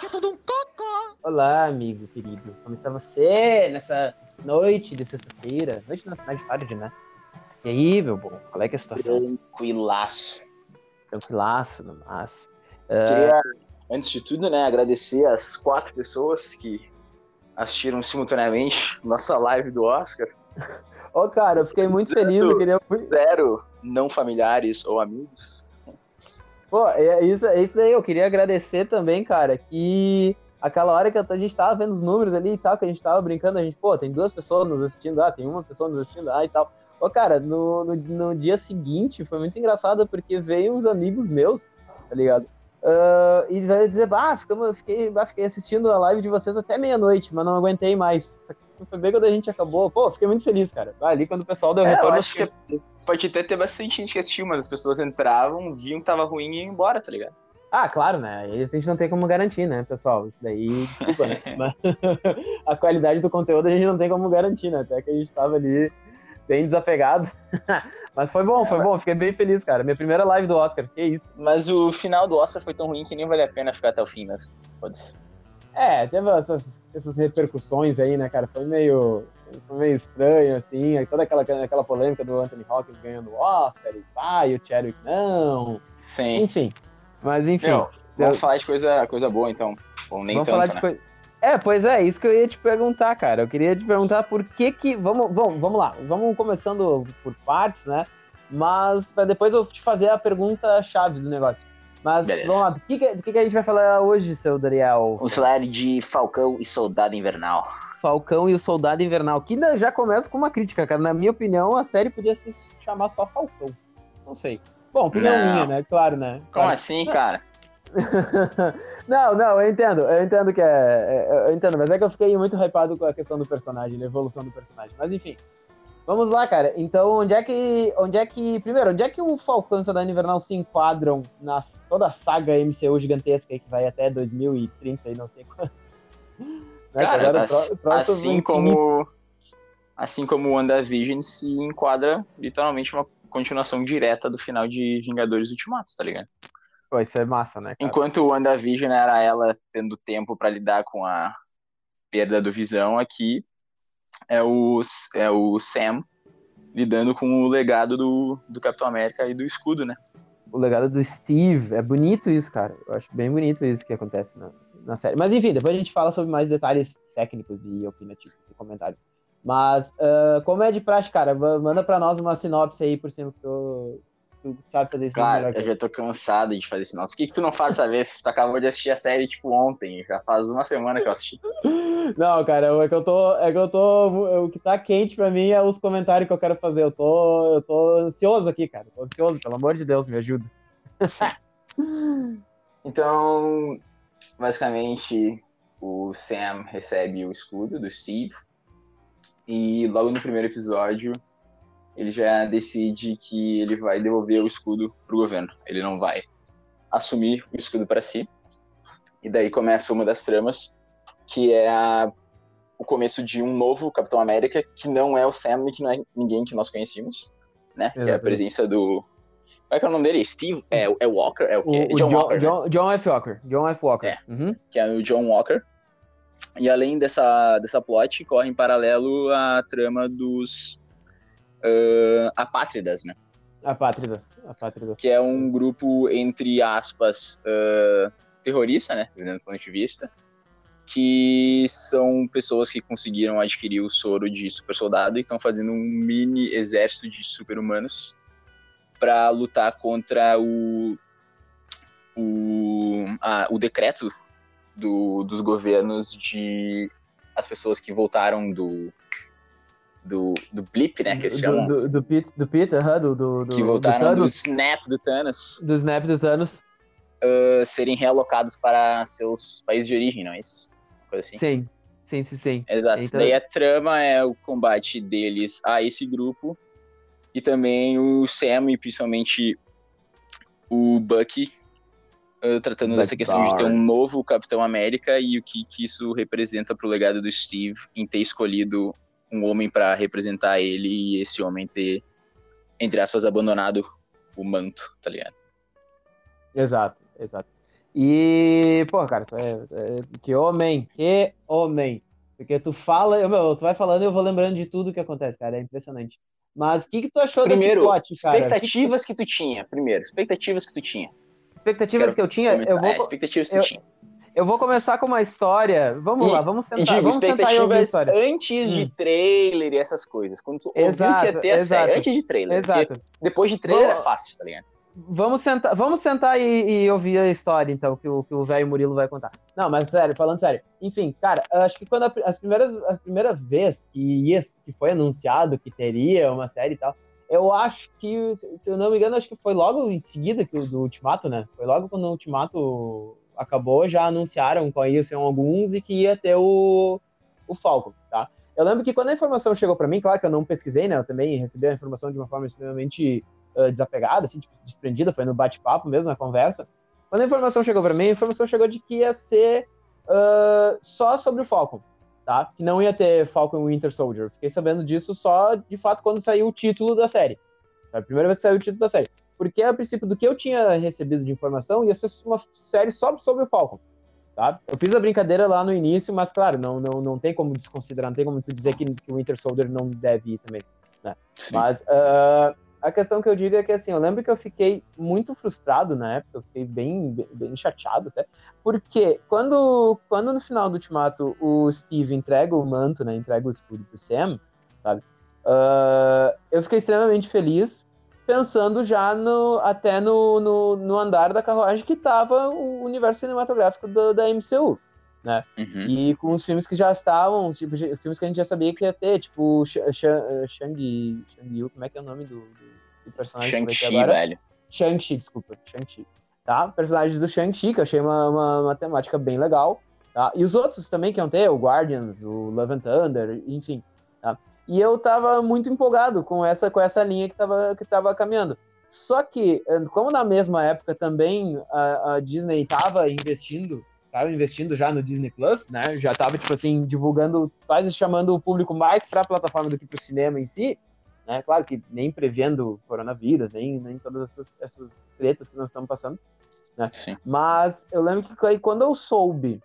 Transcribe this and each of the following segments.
Já tudo um cocô. Olá, amigo querido. Como está você nessa noite de sexta-feira? Noite na final de tarde, né? E aí, meu bom, qual é que é a situação? Tranquilaço. Tranquilaço, no mas. Queria, antes de tudo, né, agradecer as quatro pessoas que assistiram simultaneamente nossa live do Oscar. Ô, cara, eu fiquei muito feliz, eu queria... Zero não familiares ou amigos. Pô, é isso, é isso daí, eu queria agradecer também, cara, que aquela hora que a gente tava vendo os números ali e tal, que a gente tava brincando, a gente, pô, tem duas pessoas nos assistindo, ah, tem uma pessoa nos assistindo, ah, e tal. Ô, cara, no, no, no dia seguinte foi muito engraçado, porque veio uns amigos meus, tá ligado? Uh, e vai dizer, ah, ficamos, fiquei, bah, fiquei assistindo a live de vocês até meia-noite, mas não aguentei mais. Foi bem quando a gente acabou. Pô, fiquei muito feliz, cara. Ali quando o pessoal deu É, retorno, acho que pode até ter bastante gente que assistiu, mas as pessoas entravam, viam que tava ruim e iam embora, tá ligado? Ah, claro, né? Isso a gente não tem como garantir, né, pessoal? Isso daí, desculpa, né? Mas a qualidade do conteúdo a gente não tem como garantir, né? Até que a gente tava ali bem desapegado. Mas foi bom, foi bom. Fiquei bem feliz, cara. Minha primeira live do Oscar, que isso. Mas o final do Oscar foi tão ruim que nem vale a pena ficar até o fim mesmo. Foda-se. É, teve essas, essas repercussões aí, né, cara? Foi meio, foi meio estranho, assim. Toda aquela, aquela polêmica do Anthony Hopkins ganhando o Oscar e e o Chadwick não. Sim. Enfim. Mas enfim. Meu, vamos eu- falar de coisa, coisa boa então. Ou nem Vamos tanto, falar de né? coisa. É, pois é, isso que eu ia te perguntar, cara. Eu queria te perguntar por que que. Vamos, vamos, vamos lá, vamos começando por partes, né? Mas para depois eu te fazer a pergunta chave do negócio. Mas Beleza. vamos lá, do que, do que, a gente vai falar hoje, seu Daniel? O salário de Falcão e Soldado Invernal. Falcão e o Soldado Invernal, que já começa com uma crítica, cara. Na minha opinião, a série podia se chamar só Falcão. Não sei. Bom, opinião Não. minha, né? Claro, né? Como Claro. assim, cara? não, não, eu entendo, eu entendo que é, é- Eu entendo, mas é que eu fiquei muito hypado com a questão do personagem, da evolução do personagem. Mas enfim. Vamos lá, cara. Então, onde é que. Onde é que. Primeiro, onde é que o Falcão e o Soldado Invernal se enquadram na toda a saga MCU gigantesca que vai até 2030 e não sei quantos? Né, Cara, assim infinito. como assim como o WandaVision se enquadra literalmente uma continuação direta do final de Vingadores Ultimato, tá ligado? Pô, isso é massa, né, cara? Enquanto o WandaVision era ela tendo tempo pra lidar com a perda do Visão, aqui é o, é o Sam lidando com o legado do, do Capitão América e do escudo, né? O legado do Steve. É bonito isso, cara. Eu acho bem bonito isso que acontece na, na série. Mas enfim, depois a gente fala sobre mais detalhes técnicos e opinativos e comentários. Mas, ah, como é de praxe, cara, ma- manda pra nós uma sinopse aí por cima que tu, tu sabe fazer isso Cara, eu já tô cansado de fazer sinal. O que, que tu não faz dessa vez? Tu acabou de assistir a série, tipo, ontem. Já faz uma semana que eu assisti. Não, cara, é que eu tô. É que eu tô. O que tá quente pra mim é os comentários que eu quero fazer. Eu tô. Eu tô ansioso aqui, cara. Tô ansioso, pelo amor de Deus, me ajuda. Então, basicamente, o Sam recebe o escudo do Steve. E logo no primeiro episódio, ele já decide que ele vai devolver o escudo pro governo. Ele não vai assumir o escudo para si. E daí começa uma das tramas, que é a- o começo de um novo Capitão América, que não é o Sam e que não é ninguém que nós conhecíamos, né? Que é a presença do... Qual é, que é o nome dele? Steve? É, é Walker? É o O, quê? o John, John, Walker, né? John, John F. Walker. John F. Walker. É. Uhum. que é o John Walker. E além dessa, dessa plot, corre em paralelo a trama dos ah, apátridas, né? Apátridas. Apátridas. Que é um grupo, entre aspas, ah, terrorista, né? Do ponto de vista. Que são pessoas que conseguiram adquirir o soro de super soldado e estão fazendo um mini exército de super-humanos para lutar contra o, o, a- o decreto do- dos governos de as pessoas que voltaram do do, do blip, né, que eles chamam, Do, do, do Pete, do, Pete aham, do, do, que voltaram do, do, snap do Thanos, do Snap do Thanos. uh, serem realocados para seus países de origem, não é isso? Uma Coisa assim. Sim, sim, sim, sim. Exato. Então- Daí a trama é o combate deles a esse grupo e também o Sam e principalmente o Bucky uh, tratando dessa questão de ter um novo Capitão América e o que, que isso representa pro legado do Steve em ter escolhido um homem para representar ele e esse homem ter, entre aspas, abandonado o manto, tá ligado? Exato, exato. E, pô, cara, é, é, que homem, que homem. Porque tu fala, eu, meu, tu vai falando e eu vou lembrando de tudo que acontece, cara, é impressionante. Mas o que, que tu achou primeiro, desse plot, cara? Expectativas que... que tu tinha, primeiro, expectativas que tu tinha. Expectativas Quero que eu tinha, começar. eu vou... É, expectativas que eu... tu tinha. Eu vou começar com uma história. Vamos e, lá, vamos sentar. E digo, vamos expectativas antes hum. de trailer e essas coisas. Quando tu exato, ouviu que a série, antes de trailer. Exato. Depois de trailer é fácil, tá ligado? Vamos sentar, vamos sentar e, e, ouvir a história, então, que o, que o velho Murilo vai contar. Não, mas sério, falando sério. Enfim, cara, acho que quando a, as primeiras, a primeira vez que, ia, que foi anunciado que teria uma série e tal, eu acho que, se eu não me engano, acho que foi logo em seguida que o do Ultimato, né? Foi logo quando o Ultimato acabou, já anunciaram qual ia ser alguns e que ia ter o, o Falcon, tá? Eu lembro que quando a informação chegou para mim, claro que eu não pesquisei, né? Eu também recebi a informação de uma forma extremamente uh, desapegada, assim, tipo, desprendida, foi no bate-papo mesmo, na conversa. Quando a informação chegou para mim, a informação chegou de que ia ser uh, só sobre o Falcon, tá? Que não ia ter Falcon Winter Soldier. Fiquei sabendo disso só, de fato, quando saiu o título da série. Foi a primeira vez que saiu o título da série. Porque, a princípio, do que eu tinha recebido de informação, ia ser uma série só sobre o Falcon. Tá? Eu fiz a brincadeira lá no início, mas, claro, não, não, não tem como desconsiderar, não tem como tu dizer que, que o Winter Soldier não deve ir também. Né? Mas uh, a questão que eu digo é que, assim, eu lembro que eu fiquei muito frustrado na época, eu fiquei bem, bem, bem chateado até, porque quando, quando no final do Ultimato o Steve entrega o manto, né, entrega o escudo pro Sam, sabe, uh, eu fiquei extremamente feliz, pensando já no, até no, no, no andar da carruagem que estava o universo cinematográfico do, da MCU, né? Uhum. E com os filmes que já estavam, tipo, filmes que a gente já sabia que ia ter, tipo Shang, Shang, Yu, como é que é o nome do, do personagem Shang-Chi, velho. Shang-Chi, desculpa, Shang-Chi. Tá? Personagens do Shang-Chi, que eu achei uma, uma, uma, temática bem legal. Tá? E os outros também que iam ter, o Guardians, o Love and Thunder, enfim. Tá? E eu tava muito empolgado com essa, com essa linha que tava, que tava caminhando. Só que, eh, como na mesma época também a, a Disney estava investindo, estava investindo já no Disney Plus, né? Já estava tipo assim divulgando, quase chamando o público mais para a plataforma do que para o cinema em si, né? Claro que nem prevendo coronavírus, nem, nem todas essas, essas tretas que nós estamos passando, né? Mas eu lembro que quando eu soube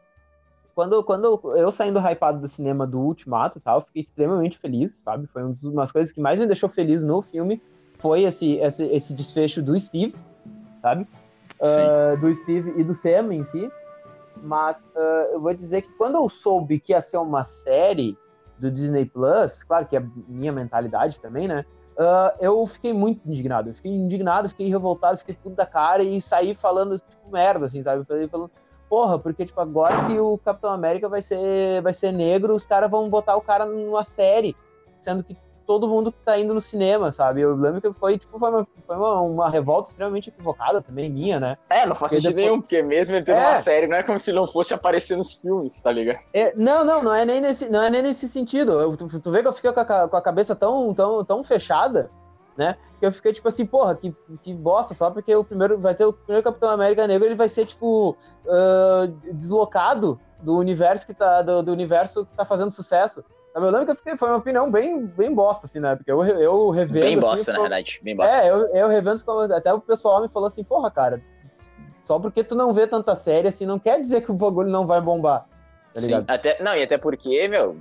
quando, quando eu saindo hypado do cinema do Ultimato tal, eu fiquei extremamente feliz, sabe? Foi uma das coisas que mais me deixou feliz no filme, foi esse, esse, esse desfecho do Steve, sabe? Uh, do Steve e do Sam em si. Mas uh, eu vou dizer que quando eu soube que ia ser uma série do Disney Plus, claro que é minha mentalidade também, né? Uh, eu fiquei muito indignado. Eu fiquei indignado, fiquei revoltado, fiquei tudo da cara e saí falando, tipo, merda, assim, sabe? Eu falei, falando, porra, porque, tipo, agora que o Capitão América vai ser, vai ser negro, os caras vão botar o cara numa série, sendo que todo mundo tá indo no cinema, sabe? Eu lembro que foi, tipo, foi uma, foi uma, uma revolta extremamente equivocada também, minha, né? É, não faz sentido depois... nenhum, porque mesmo ele tendo é. uma série, não é como se não fosse aparecer nos filmes, tá ligado? É, não, não, não é nem nesse, não é nem nesse sentido. Eu, tu, tu vê que eu fiquei com a, com a cabeça tão, tão, tão fechada né? Que eu fiquei tipo assim, porra, que, que bosta, só porque o primeiro vai ter o primeiro Capitão América Negro, ele vai ser tipo uh, deslocado do universo que tá do, do, universo que tá fazendo sucesso. Eu lembro que eu fiquei, foi uma opinião bem, bem bosta, assim, né? Porque eu, eu revendo. Bem assim, bosta, na verdade. Bem bosta. É, eu, eu revendo, até o pessoal me falou assim, porra, cara, só porque tu não vê tanta série, assim, não quer dizer que o bagulho não vai bombar. Tá Sim, até, não, e até porque, meu,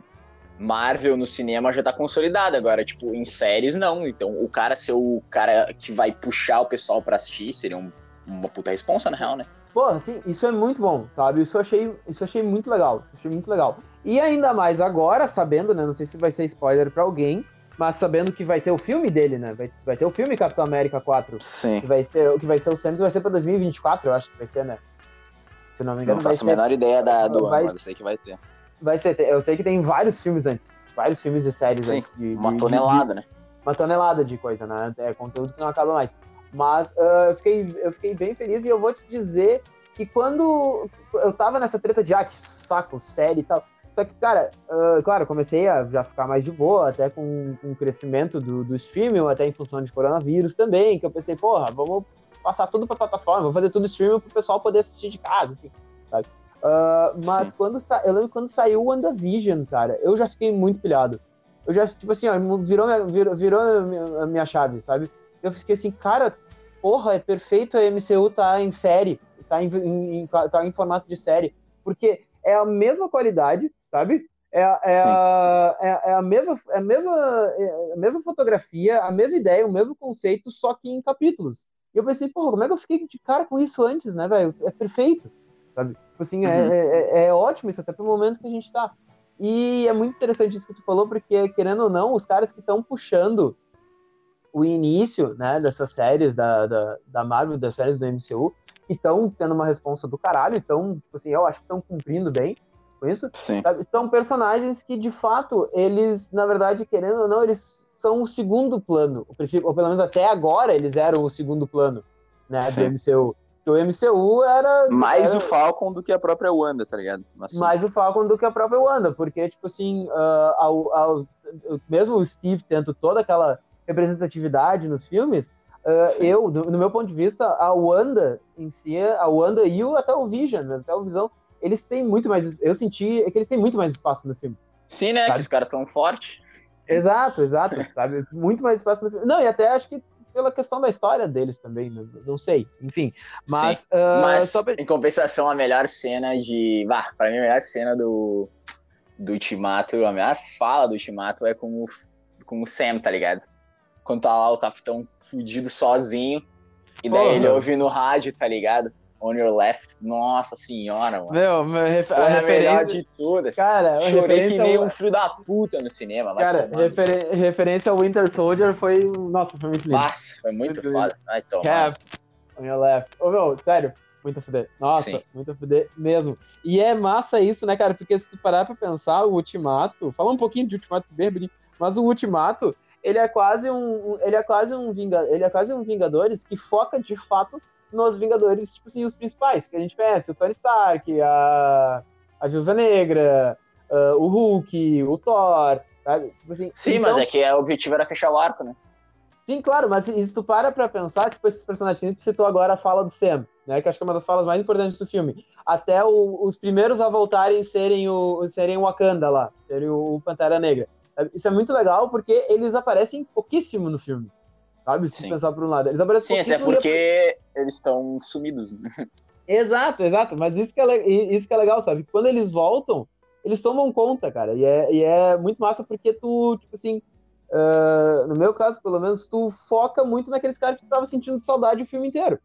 Marvel no cinema já tá consolidada agora, tipo, em séries não. Então, o cara ser o cara que vai puxar o pessoal para assistir seria um, uma puta responsa, na real, né? Pô, assim, isso é muito bom, sabe? Isso eu achei, isso eu achei muito legal. Isso achei muito legal. E ainda mais agora, sabendo, né? Não sei se vai ser spoiler para alguém, mas sabendo que vai ter o filme dele, né? Vai, vai ter o filme Capitão América 4. Sim. Que vai ser, que vai ser o sempre que vai ser pra 2024, eu acho que vai ser, né? Se não me engano. Não faço a menor ideia da, do vai, ano, mas sei que vai ter. Vai ser. Eu sei que tem vários filmes antes. Vários filmes e séries Sim, antes. De, uma de, tonelada, de, né? Uma tonelada de coisa, né? É conteúdo que não acaba mais. Mas uh, eu, fiquei, eu fiquei bem feliz e eu vou te dizer que quando eu tava nessa treta de, ah, que saco, série e tal. Só que, cara, uh, claro, comecei a já ficar mais de boa, até com, com o crescimento do, do streaming, até em função de coronavírus também, que eu pensei, porra, vamos passar tudo pra plataforma, vamos fazer tudo streaming pro pessoal poder assistir de casa, sabe? Uh, mas quando eu lembro quando saiu o WandaVision, cara, eu já fiquei muito pilhado. Eu já, tipo assim, ó, virou, minha, virou, virou a minha, a minha chave, sabe? Eu fiquei assim, cara, porra, é perfeito a MCU tá em série, tá em, em, tá em formato de série, porque é a mesma qualidade, sabe? É, é, a, é, é, a mesma, é a, mesma, é a mesma fotografia, a mesma ideia, o mesmo conceito, só que em capítulos. E eu pensei, porra, como é que eu fiquei de cara com isso antes, né, velho? É perfeito, sabe? Tipo assim, é, uhum. é, é, é, ótimo isso, até pro momento que a gente tá. E é muito interessante isso que tu falou, porque, querendo ou não, os caras que estão puxando o início, né, dessas séries da, da, da Marvel, das séries do MCU, que estão tendo uma resposta do caralho, então, tipo assim, eu acho que estão cumprindo bem com isso. Sim. Sabe? São personagens que, de fato, eles, na verdade, querendo ou não, eles são o segundo plano. Ou pelo menos até agora eles eram o segundo plano, né, Sim. do MCU. O MCU era. Mais era... o Falcon do que a própria Wanda, tá ligado? Assim. Mais o Falcon do que a própria Wanda, porque, tipo assim, uh, ao, ao, mesmo o Steve tendo toda aquela representatividade nos filmes, uh, eu, do, no meu ponto de vista, a Wanda em si, a Wanda e o, até o Vision, até o Visão, eles têm muito mais. Eu senti que eles têm muito mais espaço nos filmes. Sim, né? Sabe? Que os caras são fortes. Exato, exato, sabe? Muito mais espaço no filme. Não, e até acho que pela questão da história deles também, não, não sei, enfim. Mas, uh, mas pra... em compensação, a melhor cena de. Bah, pra mim, a melhor cena do, do Ultimato, a melhor fala do Ultimato é com o, com o Sam, tá ligado? Quando tá lá o capitão fudido sozinho, e daí Porra. ele ouve no rádio, tá ligado? On Your Left, nossa senhora, mano. Meu, meu ref... Foi a, a melhor de todas. Cara, chorei que nem um filho da puta no cinema. Cara, refer... referência ao Winter Soldier foi. Nossa, foi muito lindo. Nossa, foi muito, muito foda. Ai. Cap, On Your Left. Ô, meu, sério, muito a fuder. Nossa, Sim. muito a fuder mesmo. E é massa isso, né, cara? Porque se tu parar pra pensar, o Ultimato. Fala um pouquinho de Ultimato bem mas o Ultimato. Ele é quase um, ele é quase um vingador, ele é quase um Vingadores que foca de fato nos Vingadores, tipo assim, os principais que a gente conhece, o Tony Stark, a, a Viúva Negra, uh, o Hulk, o Thor, sabe? Tipo assim, Sim, então... mas é que o objetivo era fechar o arco, né? Sim, claro, mas se tu para pra pensar, tipo, esses personagens que tu citou agora a fala do Sam, né? Que acho que é uma das falas mais importantes do filme. Até o, os primeiros a voltarem serem o serem o Wakanda lá, serem o, o Pantera Negra. Isso é muito legal porque eles aparecem pouquíssimo no filme sabe? Se Sim. pensar por um lado. Eles aparecem Sim, até porque eles estão sumidos. Exato, exato. Mas isso que, é, isso que é legal, sabe? Quando eles voltam, eles tomam conta, cara. E é, e é muito massa porque tu, tipo assim, uh, no meu caso, pelo menos, tu foca muito naqueles caras que tu tava sentindo saudade o filme inteiro.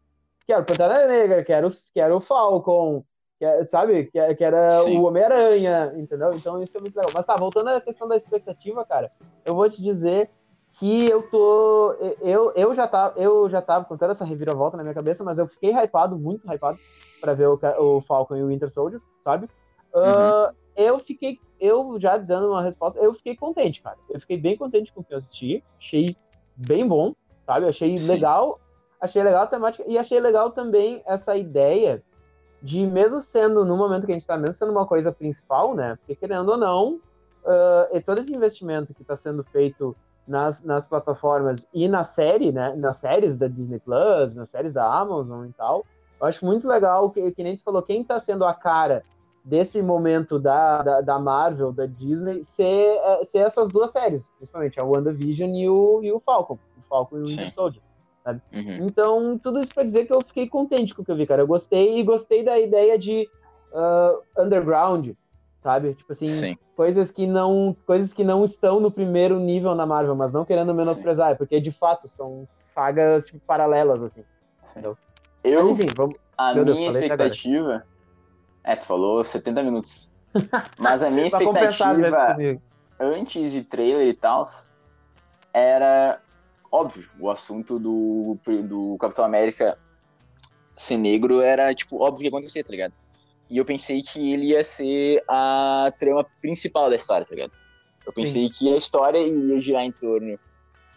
Que era o Pantera Negra, que era o, que era o Falcon, que, é, sabe? Que, que era Sim. o Homem-Aranha, entendeu? Então isso é muito legal. Mas tá, voltando à questão da expectativa, cara, eu vou te dizer que eu tô. Eu, eu, já tava, eu já tava com toda essa reviravolta na minha cabeça, mas eu fiquei hypado, muito hypado, para ver o, o Falcon e o Winter Soldier, sabe? Uhum. Uh, eu fiquei. Eu já dando uma resposta, eu fiquei contente, cara. Eu fiquei bem contente com o que eu assisti. Achei bem bom, sabe? Achei Sim. legal. Achei legal a temática. E achei legal também essa ideia de, mesmo sendo no momento que a gente tá, mesmo sendo uma coisa principal, né? Porque querendo ou não, uh, todo esse investimento que está sendo feito nas, nas plataformas e na série, né? Nas séries da Disney Plus, nas séries da Amazon e tal. Eu acho muito legal que, que nem tu falou, quem tá sendo a cara desse momento da, da, da Marvel, da Disney, ser, é, ser essas duas séries, principalmente a WandaVision e o, e o Falcon, o Falcon e o Winter Soldier. Uhum. Então, tudo isso para dizer que eu fiquei contente com o que eu vi, cara. Eu gostei e gostei da ideia de uh, underground, sabe? Tipo assim, Sim. coisas que não coisas que não estão no primeiro nível na Marvel, mas não querendo menosprezar, Sim. porque de fato são sagas tipo, paralelas assim. Entendeu? Eu, mas, enfim, vamos... a Meu minha Deus, expectativa, é, tu falou 70 minutos. Mas a minha expectativa antes de trailer e tal era óbvio, o assunto do, do Capitão América ser negro era tipo óbvio que ia acontecer, tá ligado? E eu pensei que ele ia ser a trama principal da história, tá ligado? Eu pensei Sim. que a história ia girar em torno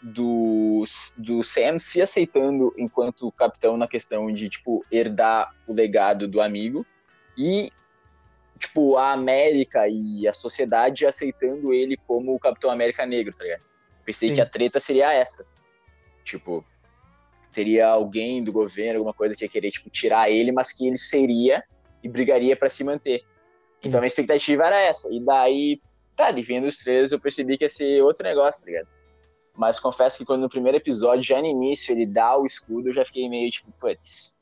do, do Sam se aceitando enquanto capitão na questão de, tipo, herdar o legado do amigo e, tipo, a América e a sociedade aceitando ele como o Capitão América negro, tá ligado? Eu pensei Sim. que a treta seria essa. Tipo, teria alguém do governo, alguma coisa que ia querer, tipo, tirar ele, mas que ele seria e brigaria para se manter. Então a minha expectativa era essa. E daí, tá, de vendo os trailers, eu percebi que ia ser outro negócio, tá ligado? Mas confesso que quando no primeiro episódio, já no início, ele dá o escudo, eu já fiquei meio tipo, putz.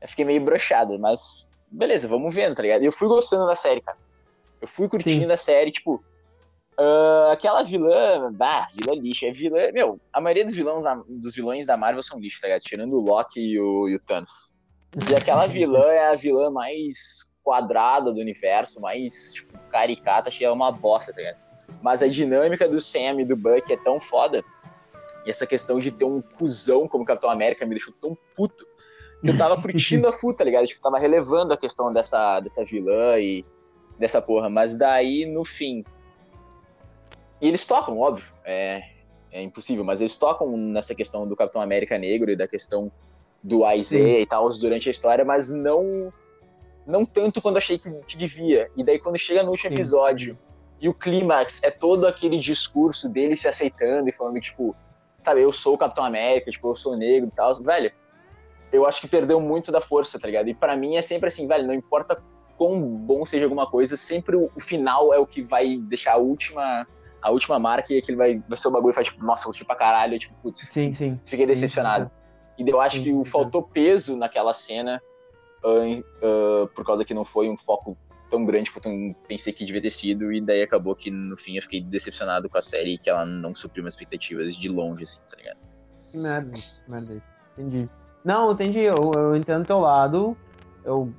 eu fiquei meio brochado, mas beleza, vamos vendo, tá ligado? Eu fui gostando da série, cara. Eu fui curtindo Sim. a série, tipo, uh, aquela vilã, bah, vilã lixo, é vilã, meu, a maioria dos vilões, dos vilões da Marvel são lixo, tá ligado? Tirando o Loki e o, e o Thanos. E aquela vilã é a vilã mais quadrada do universo, mais, tipo, caricata, achei ela uma bosta, tá ligado? Mas a dinâmica do Sam e do Buck é tão foda, e essa questão de ter um cuzão como Capitão América me deixou tão puto, que eu tava curtindo a futa, tá ligado? Tipo, tava relevando a questão dessa, dessa vilã e dessa porra. Mas daí, no fim. E eles tocam, óbvio. É, é impossível, mas eles tocam nessa questão do Capitão América Negro e da questão do AIZ e tal durante a história, mas não não tanto quando achei que, que devia. E daí quando chega no último Sim. episódio e o clímax é todo aquele discurso dele se aceitando e falando, tipo, sabe, eu sou o Capitão América, tipo, eu sou negro e tal, velho, eu acho que perdeu muito da força, tá ligado? E para mim é sempre assim, velho, não importa quão bom seja alguma coisa, sempre o, o, final é o que vai deixar a última a última marca e aquele vai, vai ser o bagulho e faz tipo, nossa, tipo pra caralho, tipo, putz, sim, sim. fiquei decepcionado. Sim. E eu acho que faltou peso naquela cena uh, uh, por causa que não foi um foco tão grande quanto eu pensei que devia ter sido, e daí acabou que no fim eu fiquei decepcionado com a série que ela não supriu minhas expectativas de longe, assim, tá ligado? Merda, merda. Entendi. Não, entendi, eu, eu entendo teu lado, eu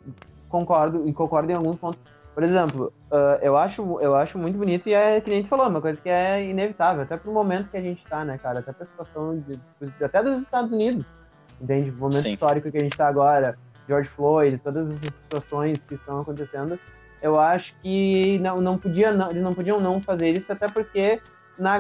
concordo, e concordo em alguns pontos. Por exemplo, uh, eu, acho, eu acho muito bonito e é que nem tu falou, uma coisa que é inevitável, até pro momento que a gente tá, né, cara? Até pra situação de, até dos Estados Unidos, entende? O momento Sim. histórico que a gente tá agora, George Floyd, todas essas situações que estão acontecendo, eu acho que não, não, podia, não, eles não podiam não fazer isso, até porque na,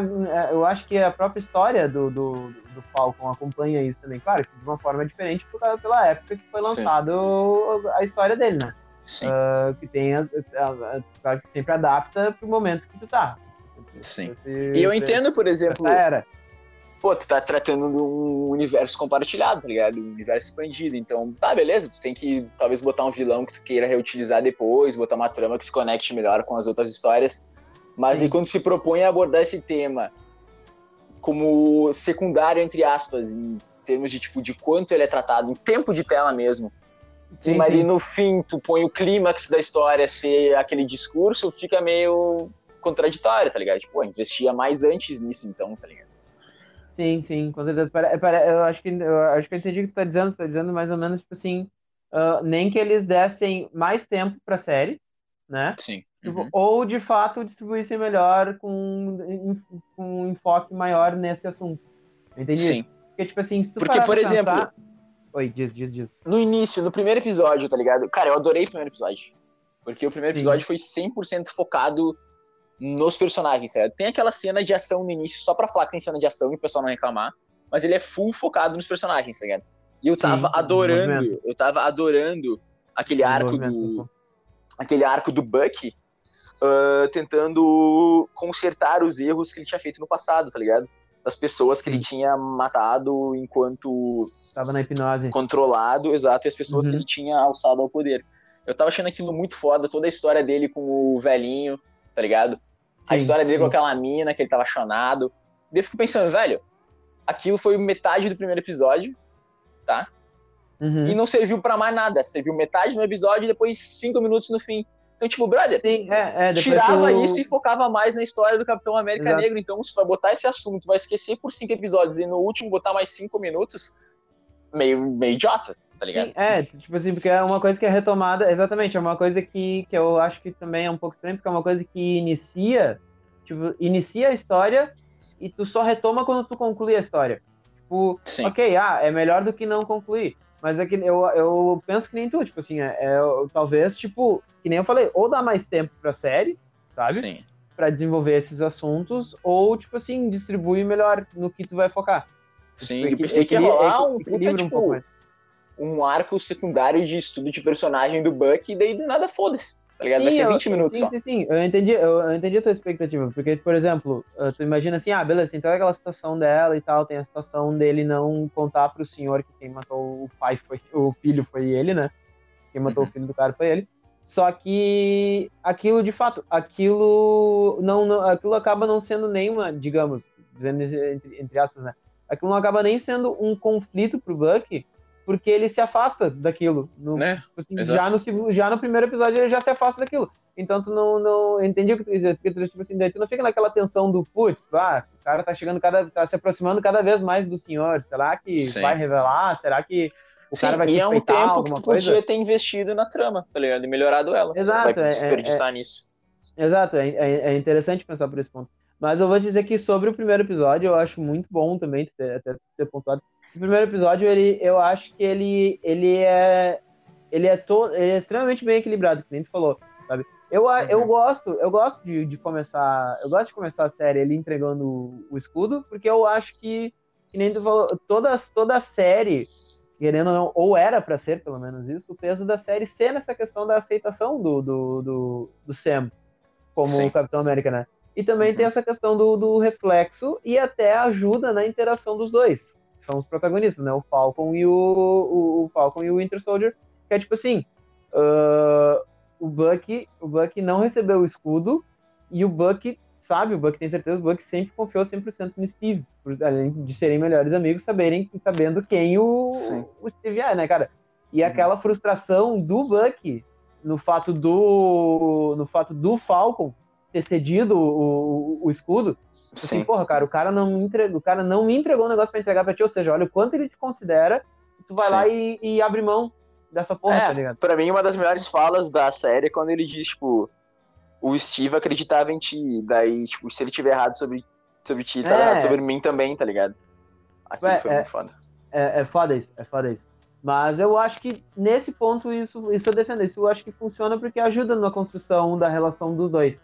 eu acho que a própria história do, do, do Falcon acompanha isso também. Claro, de uma forma diferente por causa, pela época que foi lançado Sim. a história dele, né? Sim. Uh, que tem a, a, a, que sempre adapta pro momento que tu tá. Sim. Esse, e eu entendo, por exemplo. Era pô, tu tá tratando de um universo compartilhado, tá ligado? Um universo expandido. Então, tá, beleza, tu tem que talvez botar um vilão que tu queira reutilizar depois, botar uma trama que se conecte melhor com as outras histórias. Mas aí quando se propõe a abordar esse tema como secundário, entre aspas, em termos de tipo de quanto ele é tratado, em tempo de tela mesmo. Sim, mas ali no fim tu põe o clímax da história ser aquele discurso, fica meio contraditório, tá ligado? Tipo, investia mais antes nisso então, tá ligado? Sim, sim, com certeza. Eu acho que eu acho que eu entendi o que tu tá dizendo. Tu tá dizendo mais ou menos, tipo assim, uh, nem que eles dessem mais tempo pra série, né? Sim. Tipo, uhum. Ou de fato distribuíssem melhor com, com um enfoque maior nesse assunto. Entendi? Sim. Porque, tipo assim, se tu Porque, por exemplo. Pensar... Oi, diz, diz, diz. No início, no primeiro episódio, tá ligado? Cara, eu adorei o primeiro episódio. Porque o primeiro episódio Sim. foi 100% focado nos personagens, certo? Tem aquela cena de ação no início, só pra falar que tem cena de ação e o pessoal não reclamar, mas ele é full focado nos personagens, tá ligado? E eu tava Sim, adorando, eu tava adorando aquele arco do. aquele arco do Buck uh, tentando consertar os erros que ele tinha feito no passado, tá ligado? Das pessoas que Sim. ele tinha matado enquanto. Tava na hipnose. Controlado, exato, e as pessoas uhum. que ele tinha alçado ao poder. Eu tava achando aquilo muito foda, toda a história dele com o velhinho, tá ligado? A história dele com aquela mina, que ele tava chonado. Daí eu fico pensando, velho, aquilo foi metade do primeiro episódio, tá? Uhum. E não serviu para mais nada. Serviu metade no episódio e depois cinco minutos no fim. Então, tipo, brother, Sim, é, é, tirava tu... isso e focava mais na história do Capitão América Exato. Negro. Então, se vai botar esse assunto, vai esquecer por cinco episódios e no último botar mais cinco minutos, meio, meio idiota, tá ligado? Sim, é, tipo assim, porque é uma coisa que é retomada, exatamente, é uma coisa que, que eu acho que também é um pouco estranho, porque é uma coisa que inicia, tipo, inicia a história e tu só retoma quando tu conclui a história. Tipo, Sim. ok, ah, é melhor do que não concluir. Mas é que eu, eu penso que nem tu, tipo assim, é, é talvez, tipo, que nem eu falei, ou dá mais tempo pra série, sabe? Sim. Pra desenvolver esses assuntos, ou, tipo assim, distribui melhor no que tu vai focar. Sim, eu pensei que ia rolar um puta, tipo, um, um arco secundário de estudo de personagem do Buck e daí do nada foda-se. Tá ligado? Sim, Vai ser 20 eu, minutos sim, só. Sim, sim, eu entendi, eu, eu, entendi a tua expectativa. Porque, por exemplo, tu imagina assim, ah, beleza, tem toda aquela situação dela e tal, tem a situação dele não contar pro senhor que quem matou o pai foi, o filho foi ele, né? Quem matou uhum. o filho do cara foi ele. Só que aquilo, de fato, aquilo não, não aquilo acaba não sendo nenhuma, digamos, dizendo entre, entre aspas, né? aquilo não acaba nem sendo um conflito pro Buck, porque ele se afasta daquilo. No, Né? tipo assim, já, no, já no primeiro episódio ele já se afasta daquilo. Então tu não, não entendi o que tu dizer, porque tu, tipo assim, daí tu não fica naquela tensão do putz, ah, o cara tá chegando cada, tá se aproximando cada vez mais do senhor. Será que Sim. vai revelar? Será que o Sim, cara vai e é um tempo que alguma tu coisa? podia ter investido na trama, tá ligado? E melhorado ela. Você Exato, vai é- desperdiçar nisso. Exato, é, é- é interessante pensar por esse ponto. Mas eu vou dizer que sobre o primeiro episódio, eu acho muito bom também ter, até ter pontuado. O primeiro episódio, ele, eu acho que ele, ele é ele é, to, ele é extremamente bem equilibrado, que nem tu falou, sabe? Eu, eu Uhum. gosto, eu gosto de, de começar, eu gosto de começar a série ele entregando o, o escudo, porque eu acho que, que nem tu falou, toda, toda a série, querendo ou não, ou era pra ser pelo menos isso, o peso da série ser nessa questão da aceitação do, do, do, do Sam como Sim. o Capitão América, né? E também Uhum. tem essa questão do, do reflexo e até ajuda na interação dos dois. São os protagonistas, né? O Falcon e o, o, o Falcon e o Winter Soldier. Que é tipo assim, ah, o Buck, o Buck não recebeu o escudo e o Buck sabe, o Buck tem certeza, o Buck sempre confiou 100% no Steve, por- além de serem melhores amigos, saberem sabendo quem o, Sim. o Steve é, né, cara? E Uhum. aquela frustração do Buck no fato do no fato do Falcon ter cedido o, o, o escudo, assim, Sim. porra, cara, o cara não me entregou, o cara não me entregou um negócio pra entregar pra ti, ou seja, olha o quanto ele te considera, tu vai Sim. lá e, e abre mão dessa porra, tá É, ligado? pra mim, uma das melhores falas da série é quando ele diz, tipo, o Steve acreditava em ti, daí, tipo, se ele tiver errado sobre, sobre ti, tá É. errado sobre mim também, tá ligado? Aquilo foi é- muito foda. É, é foda isso, é foda isso. Mas eu acho que nesse ponto isso, isso eu defendo, isso eu acho que funciona porque ajuda na construção da relação dos dois,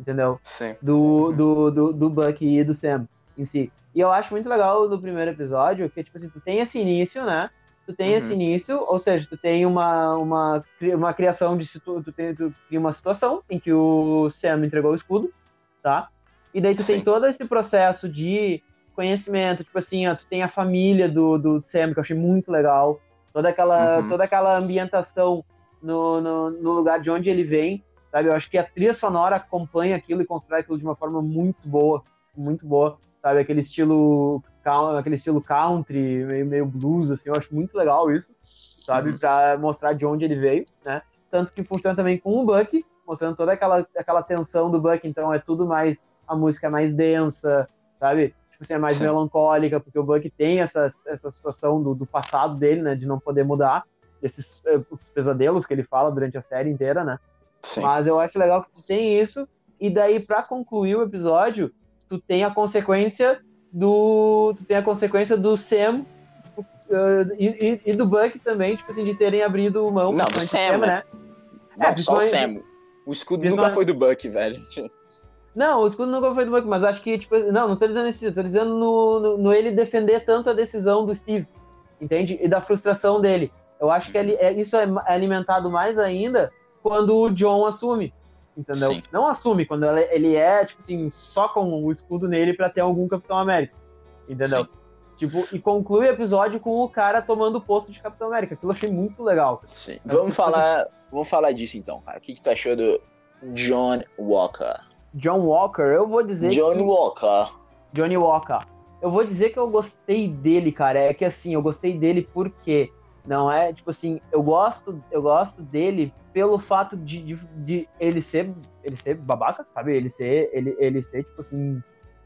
entendeu? Sim. do, do, do, do Buck e do Sam em si. E eu acho muito legal do primeiro episódio, que tipo assim, tu tem esse início, né? Tu tem Uhum. esse início, ou seja, tu tem uma, uma, uma criação de situ, tu, tem, tu cria uma situação em que o Sam entregou o escudo, tá? E daí tu tem Sim. todo esse processo de conhecimento, tipo assim, ó, tu tem a família do, do Sam, que eu achei muito legal, toda aquela, Uhum. toda aquela ambientação no, no, no lugar de onde ele vem, sabe? Eu acho que a trilha sonora acompanha aquilo e constrói aquilo de uma forma muito boa, muito boa, sabe? Aquele estilo, aquele estilo country, meio, meio blues, assim, eu acho muito legal isso, sabe? Uhum. Pra mostrar de onde ele veio, né? Tanto que funciona também com o Buck, mostrando toda aquela, aquela tensão do Buck, então é tudo mais, a música é mais densa, sabe? Tipo assim, é mais Sim. melancólica, porque o Buck tem essa, essa situação do, do passado dele, né? De não poder mudar, esses eh, os pesadelos que ele fala durante a série inteira, né? Sim. Mas eu acho legal que tu tem isso, e daí pra concluir o episódio, tu tem a consequência do. Tu tem a consequência do Sam tipo, eh, e, e- do Buck também, tipo assim, de terem abrido mão Não, do Sam, né? Não, É, só o Sam. O escudo nunca foi do Buck, velho. Não, o escudo nunca foi do Buck, mas acho que, tipo, não, não tô dizendo isso, eu tô dizendo no, no, no ele defender tanto a decisão do Steve, entende? E da frustração dele. Eu acho que ele, é, isso é é alimentado mais ainda quando o John assume, entendeu? Sim. Não assume, quando ele, é, tipo assim, só com o escudo nele pra ter algum Capitão América, entendeu? Sim. Tipo, e conclui o episódio com o cara tomando o posto de Capitão América. Aquilo eu achei muito legal. Sim. Vamos falar, vamos falar disso então, cara. O que, que tu achou do John Walker? John Walker, eu vou dizer John que... Walker. Johnny Walker. Eu vou dizer que eu gostei dele, cara. É que assim, eu gostei dele porque não é tipo assim, eu gosto, eu gosto dele pelo fato de, de, de ele ser, ele ser babaca, sabe? Ele ser, ele, ele ser tipo assim,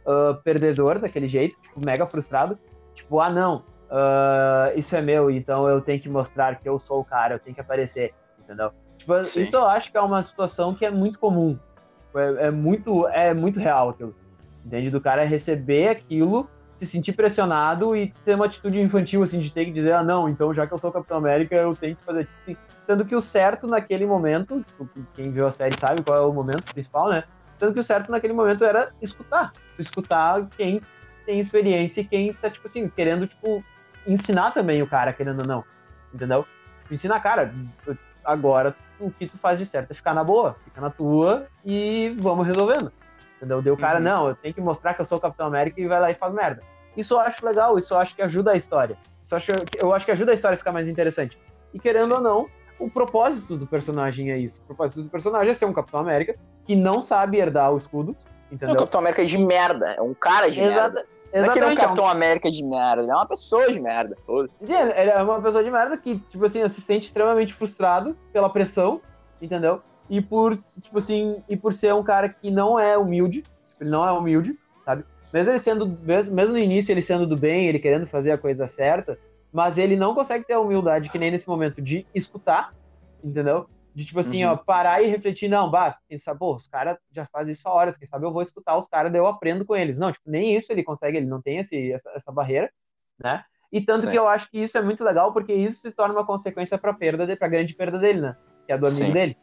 ah, perdedor daquele jeito, tipo, mega frustrado. Tipo, ah não, ah, isso é meu, então eu tenho que mostrar que eu sou o cara, eu tenho que aparecer, entendeu? Tipo, Sim. isso eu acho que é uma situação que é muito comum. Tipo, É, é muito, é muito real aquilo. Entende? Do cara receber aquilo, se sentir pressionado e ter uma atitude infantil, assim, de ter que dizer, ah, não, então já que eu sou Capitão América, eu tenho que fazer assim. Sendo que o certo naquele momento, tipo, quem viu a série sabe qual é o momento principal, né? Sendo que o certo naquele momento era escutar. Escutar quem tem experiência e quem tá, tipo assim, querendo, tipo, ensinar também o cara, querendo ou não. Entendeu? Tipo, ensina, cara, agora o que tu faz de certo é ficar na boa, fica na tua e vamos resolvendo. Entendeu? Deu o cara, Uhum. não, eu tenho que mostrar que eu sou o Capitão América e vai lá e faz merda. Isso eu acho legal, isso eu acho que ajuda a história. Isso eu acho, eu acho que ajuda a história a ficar mais interessante. E querendo Sim. ou não, o propósito do personagem é isso. O propósito do personagem é ser um Capitão América que não sabe herdar o escudo, entendeu? Capitão América é de merda. É um cara de Exata- merda. Não é que ele é um Capitão América de merda, ele é uma pessoa de merda. Ele é uma pessoa de merda que, tipo assim, se sente extremamente frustrado pela pressão, entendeu? E por, tipo assim, e por ser um cara que não é humilde, ele não é humilde, sabe? Mesmo ele sendo, mesmo, mesmo no início ele sendo do bem, ele querendo fazer a coisa certa, mas ele não consegue ter a humildade que nem nesse momento de escutar, entendeu? De tipo assim, uhum. ó, parar e refletir, não, bah, quem sabe, pô, os caras já fazem isso há horas, quem sabe eu vou escutar os caras, daí eu aprendo com eles. Não, tipo, nem isso ele consegue, ele não tem esse, essa, essa barreira, né? E tanto Sim. que eu acho que isso é muito legal, porque isso se torna uma consequência pra perda, de, pra grande perda dele, né? Que é do amigo Sim. dele.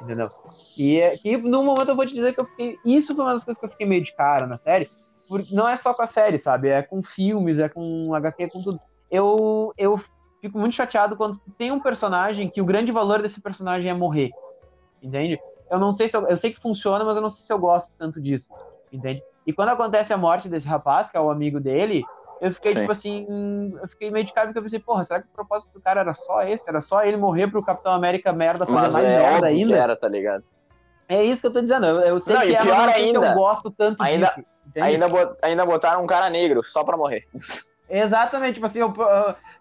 Entendeu? E, é, e no momento eu vou te dizer que eu fiquei. Isso foi uma das coisas que eu fiquei meio de cara na série. Por, não é só com a série, sabe? É com filmes, é com HQ, é com tudo. Eu, eu fico muito chateado quando tem um personagem que o grande valor desse personagem é morrer. Entende? Eu não sei se eu, eu sei que funciona, mas eu não sei se eu gosto tanto disso. Entende? E quando acontece a morte desse rapaz, que é o amigo dele, eu fiquei Sim. tipo assim, eu fiquei meio de cara porque eu pensei, porra, será que o propósito do cara era só esse? Era só ele morrer pro Capitão América merda fazer mas mais é merda ainda? era, tá ligado? É isso que eu tô dizendo. Eu, eu sei não, que é, pior ainda, eu gosto tanto ainda, disso. Ainda, bot, ainda botaram um cara negro só pra morrer. Exatamente, tipo assim, eu,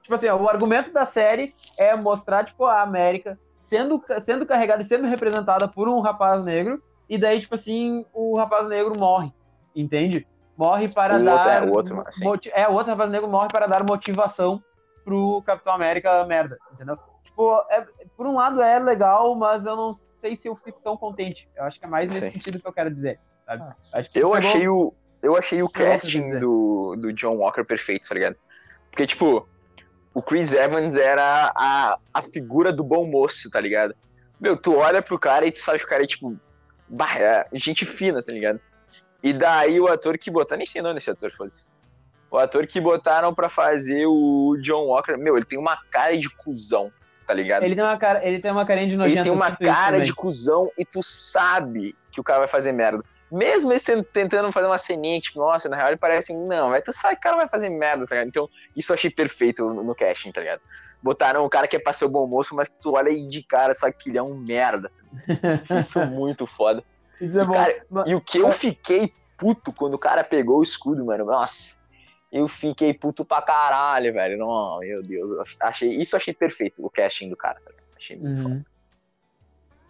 tipo assim, o argumento da série é mostrar, tipo, a América sendo, sendo carregada e sendo representada por um rapaz negro, e daí, tipo assim, o rapaz negro morre, entende? Morre para o dar. Outro, é, o outro, assim. é, o outro rapaz negro morre para dar motivação pro Capitão América merda, entendeu? Tipo, é, por um lado é legal, mas eu não sei se eu fico tão contente. Eu acho que é mais nesse Sim. sentido que eu quero dizer, sabe? Ah. eu achei o eu achei o casting do, do John Walker perfeito, tá ligado? Porque, tipo, o Chris Evans era a, a figura do bom moço, tá ligado? Meu, tu olha pro cara e tu sabe que o cara é, tipo, é gente fina, tá ligado? E daí o ator que botaram, nem sei o nome desse ator, foda-se. O ator que botaram para fazer o John Walker, meu, ele tem uma cara de cuzão, tá ligado? Ele tem uma cara, ele tem uma carinha de nojento. Ele tem uma cara de cuzão e tu sabe que o cara vai fazer merda. Mesmo eles tentando fazer uma ceninha, tipo, nossa, na real ele parece assim, não, mas tu sabe que o cara vai fazer merda, tá ligado? Então, isso eu achei perfeito no, no casting, tá ligado? Botaram o cara que é pra ser o bom moço, mas tu olha aí de cara, sabe que ele é um merda. Isso é muito foda. E, cara, e o que eu fiquei puto quando o cara pegou o escudo, mano, nossa. Eu fiquei puto pra caralho, velho. Não, meu Deus. Achei, isso eu achei perfeito, o casting do cara, tá? Achei muito uhum. foda.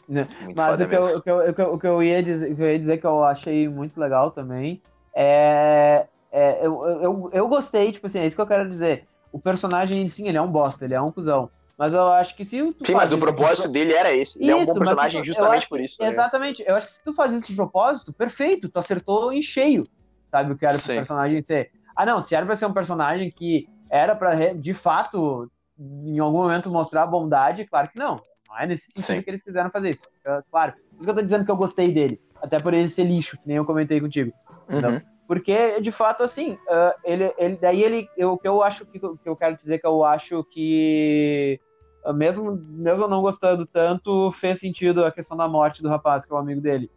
Né? Mas o que, eu, o, que eu, o, que eu, ia dizer, que eu ia dizer que eu achei muito legal também é. é eu, eu, eu gostei, tipo assim, é isso que eu quero dizer. O personagem, sim, ele é um bosta, ele é um cuzão. Mas eu acho que se tu Sim, mas o propósito dele era esse. Ele isso, é um bom personagem justamente acho, por isso. Tá exatamente. Eu acho que se tu faz isso de propósito, perfeito, tu acertou em cheio. Sabe o que era pro personagem ser. Ah, não, se era pra ser um personagem que era pra, de fato, em algum momento mostrar bondade, claro que não. Não é nesse sentido Sim. que eles quiseram fazer isso. Claro. Por isso que eu tô dizendo que eu gostei dele. Até por ele ser lixo, que nem eu comentei contigo. Uhum. Porque, de fato, assim, uh, ele, ele, daí ele. O que eu acho que, que eu quero dizer que eu acho que. Uh, mesmo, mesmo não gostando tanto, fez sentido a questão da morte do rapaz, que é o amigo dele.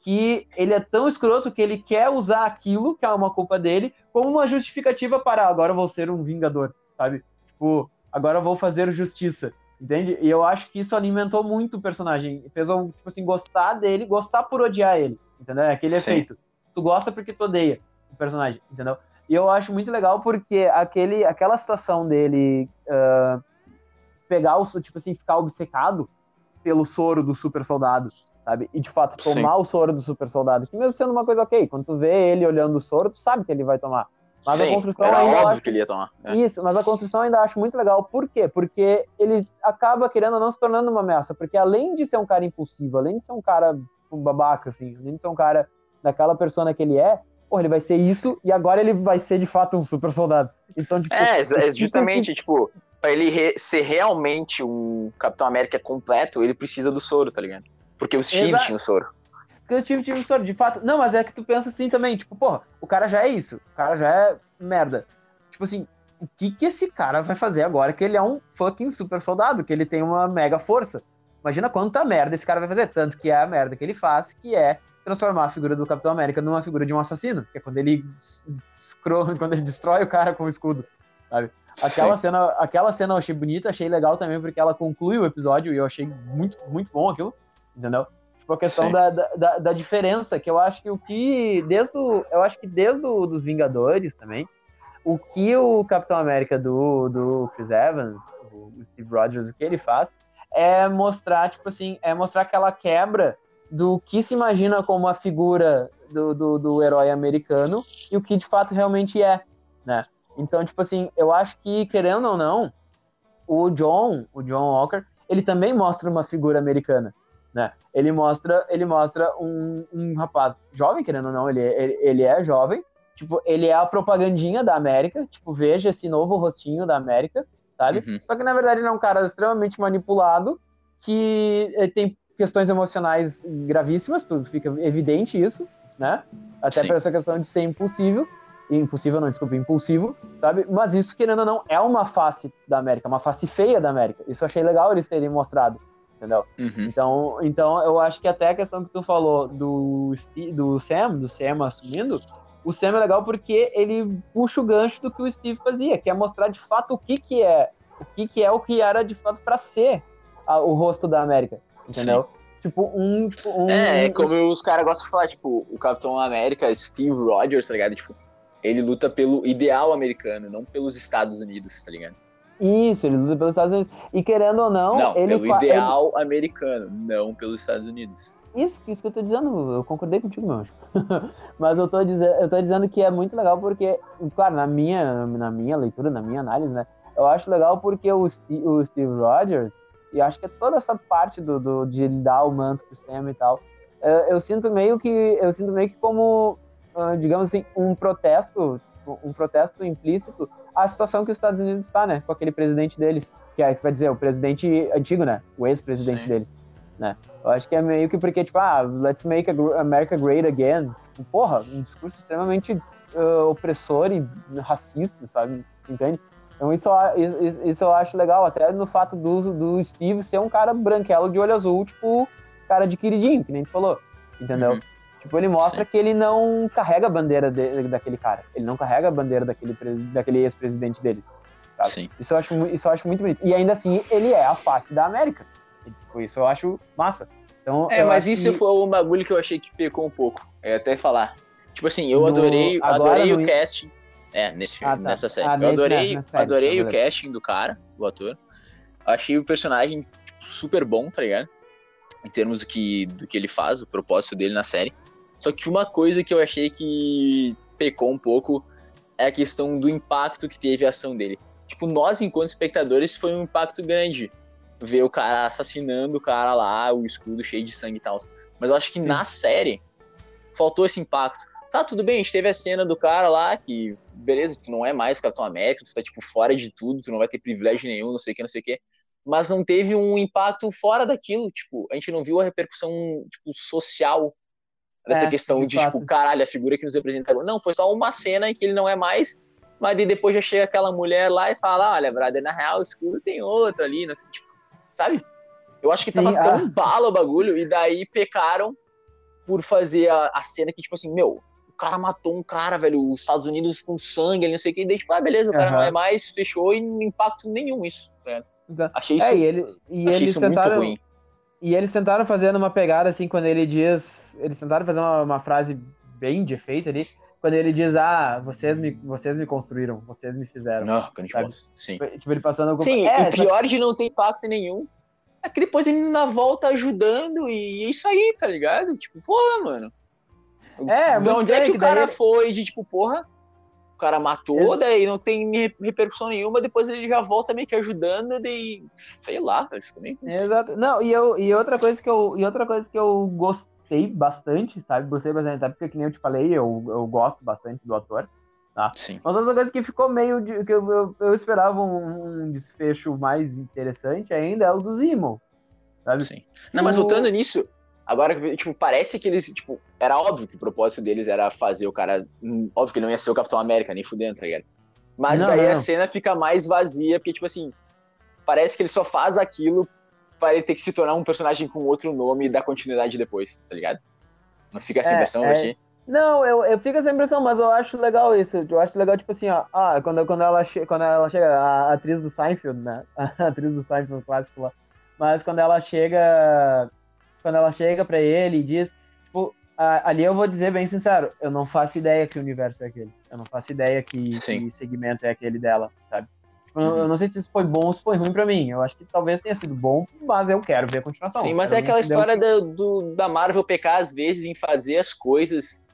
Que ele é tão escroto que ele quer usar aquilo, que é uma culpa dele, como uma justificativa para agora eu vou ser um vingador, sabe? Tipo, agora eu vou fazer justiça. Entende? E eu acho que isso alimentou muito o personagem. Fez eu, tipo assim, gostar dele, gostar por odiar ele. Entendeu? É aquele Sim. efeito. Tu gosta porque tu odeia o personagem, entendeu? E eu acho muito legal porque aquele, aquela situação dele uh, pegar o, tipo assim, ficar obcecado pelo soro do super soldado, sabe? E de fato tomar Sim. o soro do super soldado. Que mesmo sendo uma coisa ok, quando tu vê ele olhando o soro, tu sabe que ele vai tomar. Mas Sim, a construção era ainda óbvio acho... que ele ia tomar. É. Isso, mas a construção ainda acho muito legal. Por quê? Porque ele acaba, querendo não, se tornando uma ameaça. Porque além de ser um cara impulsivo, além de ser um cara babaca, assim, além de ser um cara daquela persona que ele é, porra, ele vai ser isso e agora ele vai ser de fato um super soldado. Então, tipo, é, é justamente, tipo, pra ele re ser realmente um Capitão América completo, ele precisa do soro, tá ligado? Porque o Steve Exato. tinha o soro. Porque o Steve Trevor, de fato. Não, mas é que tu pensa assim também, tipo, porra, o cara já é isso. O cara já é merda. Tipo assim, o que que esse cara vai fazer agora que ele é um fucking super soldado, que ele tem uma mega força? Imagina quanta merda esse cara vai fazer. Tanto que é a merda que ele faz, que é transformar a figura do Capitão América numa figura de um assassino. Que é quando ele, quando ele destrói o cara com o escudo, sabe? Aquela cena, aquela cena eu achei bonita, achei legal também, porque ela conclui o episódio e eu achei muito, muito bom aquilo, entendeu? Tipo, a questão da, da, da, diferença, que eu acho que o que, desde o, eu acho que desde o, dos Vingadores também, o que o Capitão América do, do Chris Evans, o Steve Rogers, o que ele faz, é mostrar, tipo assim, é mostrar aquela quebra do que se imagina como a figura do, do, do herói americano e o que de fato realmente é, né? Então, tipo assim, eu acho que, querendo ou não, o John, o John Walker, ele também mostra uma figura americana, né? Ele mostra, ele mostra um, um rapaz jovem, querendo ou não, ele, ele, ele é jovem, tipo, ele é a propagandinha da América, tipo, veja esse novo rostinho da América, sabe? Uhum. Só que, na verdade, ele é um cara extremamente manipulado, que eh, tem questões emocionais gravíssimas, tudo fica evidente isso, né? Até Sim. por essa questão de ser impossível, impossível não, desculpa, impulsivo, sabe? Mas isso, querendo ou não, é uma face da América, uma face feia da América. Isso eu achei legal eles terem mostrado, entendeu? Uhum. Então, então, eu acho que até a questão que tu falou do, do Sam, do Sam assumindo, o Sam é legal porque ele puxa o gancho do que o Steve fazia, que é mostrar de fato o que que é, o que que é o que era de fato para ser a, o rosto da América, entendeu? Sim. Tipo, um, tipo, um... É, é como os caras gostam de falar, tipo, o Capitão América, Steve Rogers, tá ligado? Tipo, ele luta pelo ideal americano, não pelos Estados Unidos, tá ligado? Isso, ele luta pelos Estados Unidos. E querendo ou não, não ele pelo ideal ele... americano, não pelos Estados Unidos. Isso, isso que eu tô dizendo, eu concordei contigo, meu anjo. Mas eu tô, dizendo, eu tô dizendo que é muito legal porque, claro, na minha, na minha leitura, na minha análise, né? Eu acho legal porque o, Steve, o Steve Rogers, e acho que é toda essa parte do, do, de ele dar o manto pro Sam e tal, eu, eu sinto meio que, eu sinto meio que como digamos assim, um protesto, um protesto implícito à situação que os Estados Unidos está, né? Com aquele presidente deles, que é, vai dizer, o presidente antigo, né? O ex-presidente deles, né? Eu acho que é meio que porque, tipo, ah, let's make America great again. Porra, um discurso extremamente uh, opressor e racista, sabe? Entende? Então isso, isso, isso, eu acho legal, até no fato do, do Steve ser um cara branquelo de olho azul, tipo, cara de queridinho, que nem tu falou, entendeu? Uhum. Tipo, ele mostra Sim. que ele não carrega a bandeira de, daquele cara. Ele não carrega a bandeira daquele, daquele ex-presidente deles. Sabe? Sim. Isso eu, acho, isso eu acho muito bonito. E ainda assim, ele é a face da América. tipo, isso eu acho massa. Então, é, mas isso que... foi um bagulho que eu achei que pecou um pouco. É até falar. Tipo assim, eu adorei, adorei o casting. É, nesse filme, ah, tá. nessa série. Ah, eu adorei, série, adorei o casting do cara, do ator. Achei o personagem tipo, super bom, tá ligado? Em termos do que, do que ele faz, o propósito dele na série. Só que uma coisa que eu achei que pecou um pouco é a questão do impacto que teve a ação dele. Tipo, nós, enquanto espectadores, foi um impacto grande ver o cara assassinando o cara lá, o escudo cheio de sangue e tal. Mas eu acho que Sim. na série faltou esse impacto. Tá, tudo bem, a gente teve a cena do cara lá que, beleza, tu não é mais Capitão América, tu tá, tipo, fora de tudo, tu não vai ter privilégio nenhum, não sei o que, não sei o que. Mas não teve um impacto fora daquilo, tipo, a gente não viu a repercussão, tipo, social Nessa é, questão de, tipo, caralho, a figura que nos representa Não, foi só uma cena em que ele não é mais, mas depois já chega aquela mulher lá e fala: olha, brother, na real, o escudo tem outro ali, sei, tipo, sabe? Eu acho que tava Sim, tão ah. bala o bagulho, e daí pecaram por fazer a, a, cena que, tipo assim, meu, o cara matou um cara, velho, os Estados Unidos com sangue, não sei o que, e daí, tipo, ah, beleza, o cara uhum. não é mais, fechou e não impacto nenhum isso. Né? Achei isso, é, e ele, e achei isso tentaram... muito ruim e eles tentaram fazer uma pegada assim, quando ele diz. Eles tentaram fazer uma, uma frase bem de efeito ali, quando ele diz, ah, vocês me, vocês me construíram, vocês me fizeram. Não, sim. Tipo, ele passando algum... Sim, é, o pior de não ter impacto nenhum é que depois ele na volta ajudando e é isso aí, tá ligado? Tipo, porra, mano. É, de onde é que, que o cara daí... foi de tipo, porra, cara matou, daí não tem repercussão nenhuma, depois ele já volta meio que ajudando, daí, sei lá, Exato. Não, e, eu, e outra coisa que eu, e outra coisa que eu gostei bastante, sabe? Gostei bastante, até porque, que nem eu te falei, eu, eu gosto bastante do ator. Tá? Sim. Mas outra coisa que ficou meio. De, que eu, eu, eu esperava um, um, desfecho mais interessante ainda é o do Zimo. Sabe? Sim. Não, mas voltando nisso, Agora, tipo, parece que eles, tipo, era óbvio que o propósito deles era fazer o cara. Hum, óbvio que ele não ia ser o Capitão América, nem fudendo, tá ligado? Mas não, daí não. a cena fica mais vazia, porque, tipo assim, parece que ele só faz aquilo para ele ter que se tornar um personagem com outro nome e dar continuidade depois, tá ligado? Não fica essa é, impressão é... ti? Não, eu, eu fico essa impressão, mas eu acho legal isso. Eu acho legal, tipo assim, ó, ah, quando, quando, ela, che quando ela chega, a atriz do Seinfeld, né? A atriz do Seinfeld clássico lá. Mas quando ela chega quando ela chega pra ele e diz, tipo, a- ali eu vou dizer bem sincero, eu não faço ideia que universo é aquele. Eu não faço ideia que, Sim. que segmento é aquele dela, sabe? Tipo, eu- Uhum. Eu não sei se isso foi bom ou se foi ruim pra mim. Eu acho que talvez tenha sido bom, mas eu quero ver a continuação. Sim, mas é aquela história da, do- da Marvel pecar, às vezes, em fazer as coisas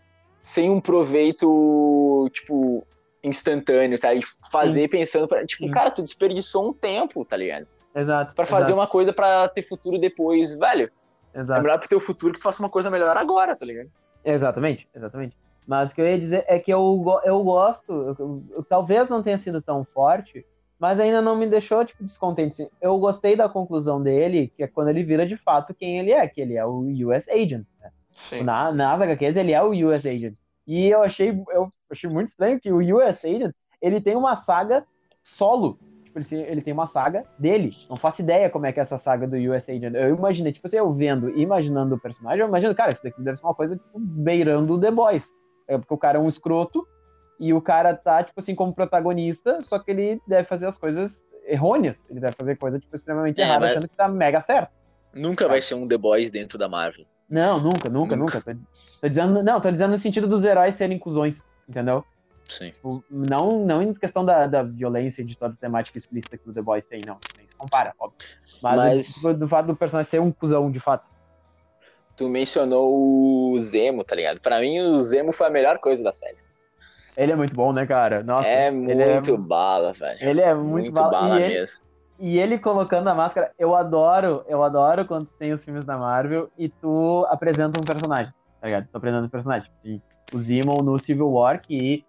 sem um proveito, tipo, instantâneo, tá? E fazer pensando pra. Tipo, Sim. cara, tu desperdiçou um tempo, tá ligado? Exato. Pra fazer exato, uma coisa pra ter futuro depois. Velho, é exato. melhor pro teu futuro que tu faça uma coisa melhor agora, tá ligado? Exatamente, exatamente. Mas o que eu ia dizer é que eu, eu gosto, eu- eu- eu- talvez não tenha sido tão forte, mas ainda não me deixou tipo, descontente. assim. Eu gostei da conclusão dele, que é quando ele vira de fato quem ele é, que ele é o US Agent. Né? Sim. Na, nas HQs ele é o US Agent. E eu achei, eu achei muito estranho que o US Agent ele tem uma saga solo. Tipo, ele, ele tem uma saga dele. Não faço ideia como é que é essa saga do US Agent. Eu imaginei, tipo assim, eu vendo e imaginando o personagem, eu imagino, cara, isso daqui deve ser uma coisa tipo, beirando o The Boys. É porque o cara é um escroto e o cara tá, tipo assim, como protagonista, só que ele deve fazer as coisas errôneas. Ele deve fazer coisa, tipo, extremamente É, errada, mas- achando que tá mega certo. Nunca vai ser um The Boys dentro da Marvel. Não, nunca, nunca, Nunca. nunca. Tô, tô dizendo, não, tô dizendo no sentido dos heróis serem cuzões, entendeu? Sim. Tipo, não, não em questão da, da violência e de toda a temática explícita que o The Boys tem, não. Nem se compara, óbvio. Mas, Mas- tipo, do fato do personagem ser um cuzão, de fato. Tu mencionou o Zemo, tá ligado? Pra mim, o Zemo foi a melhor coisa da série. Ele é muito bom, né, cara? Nossa, é ele muito é, bala, velho. ele é muito, muito bala. bala e ele, mesmo. E ele colocando a máscara, eu adoro, eu adoro quando tem os filmes da Marvel e tu apresenta um personagem, tá ligado? Tu apresenta um personagem. Assim, o Zimon no Civil War, que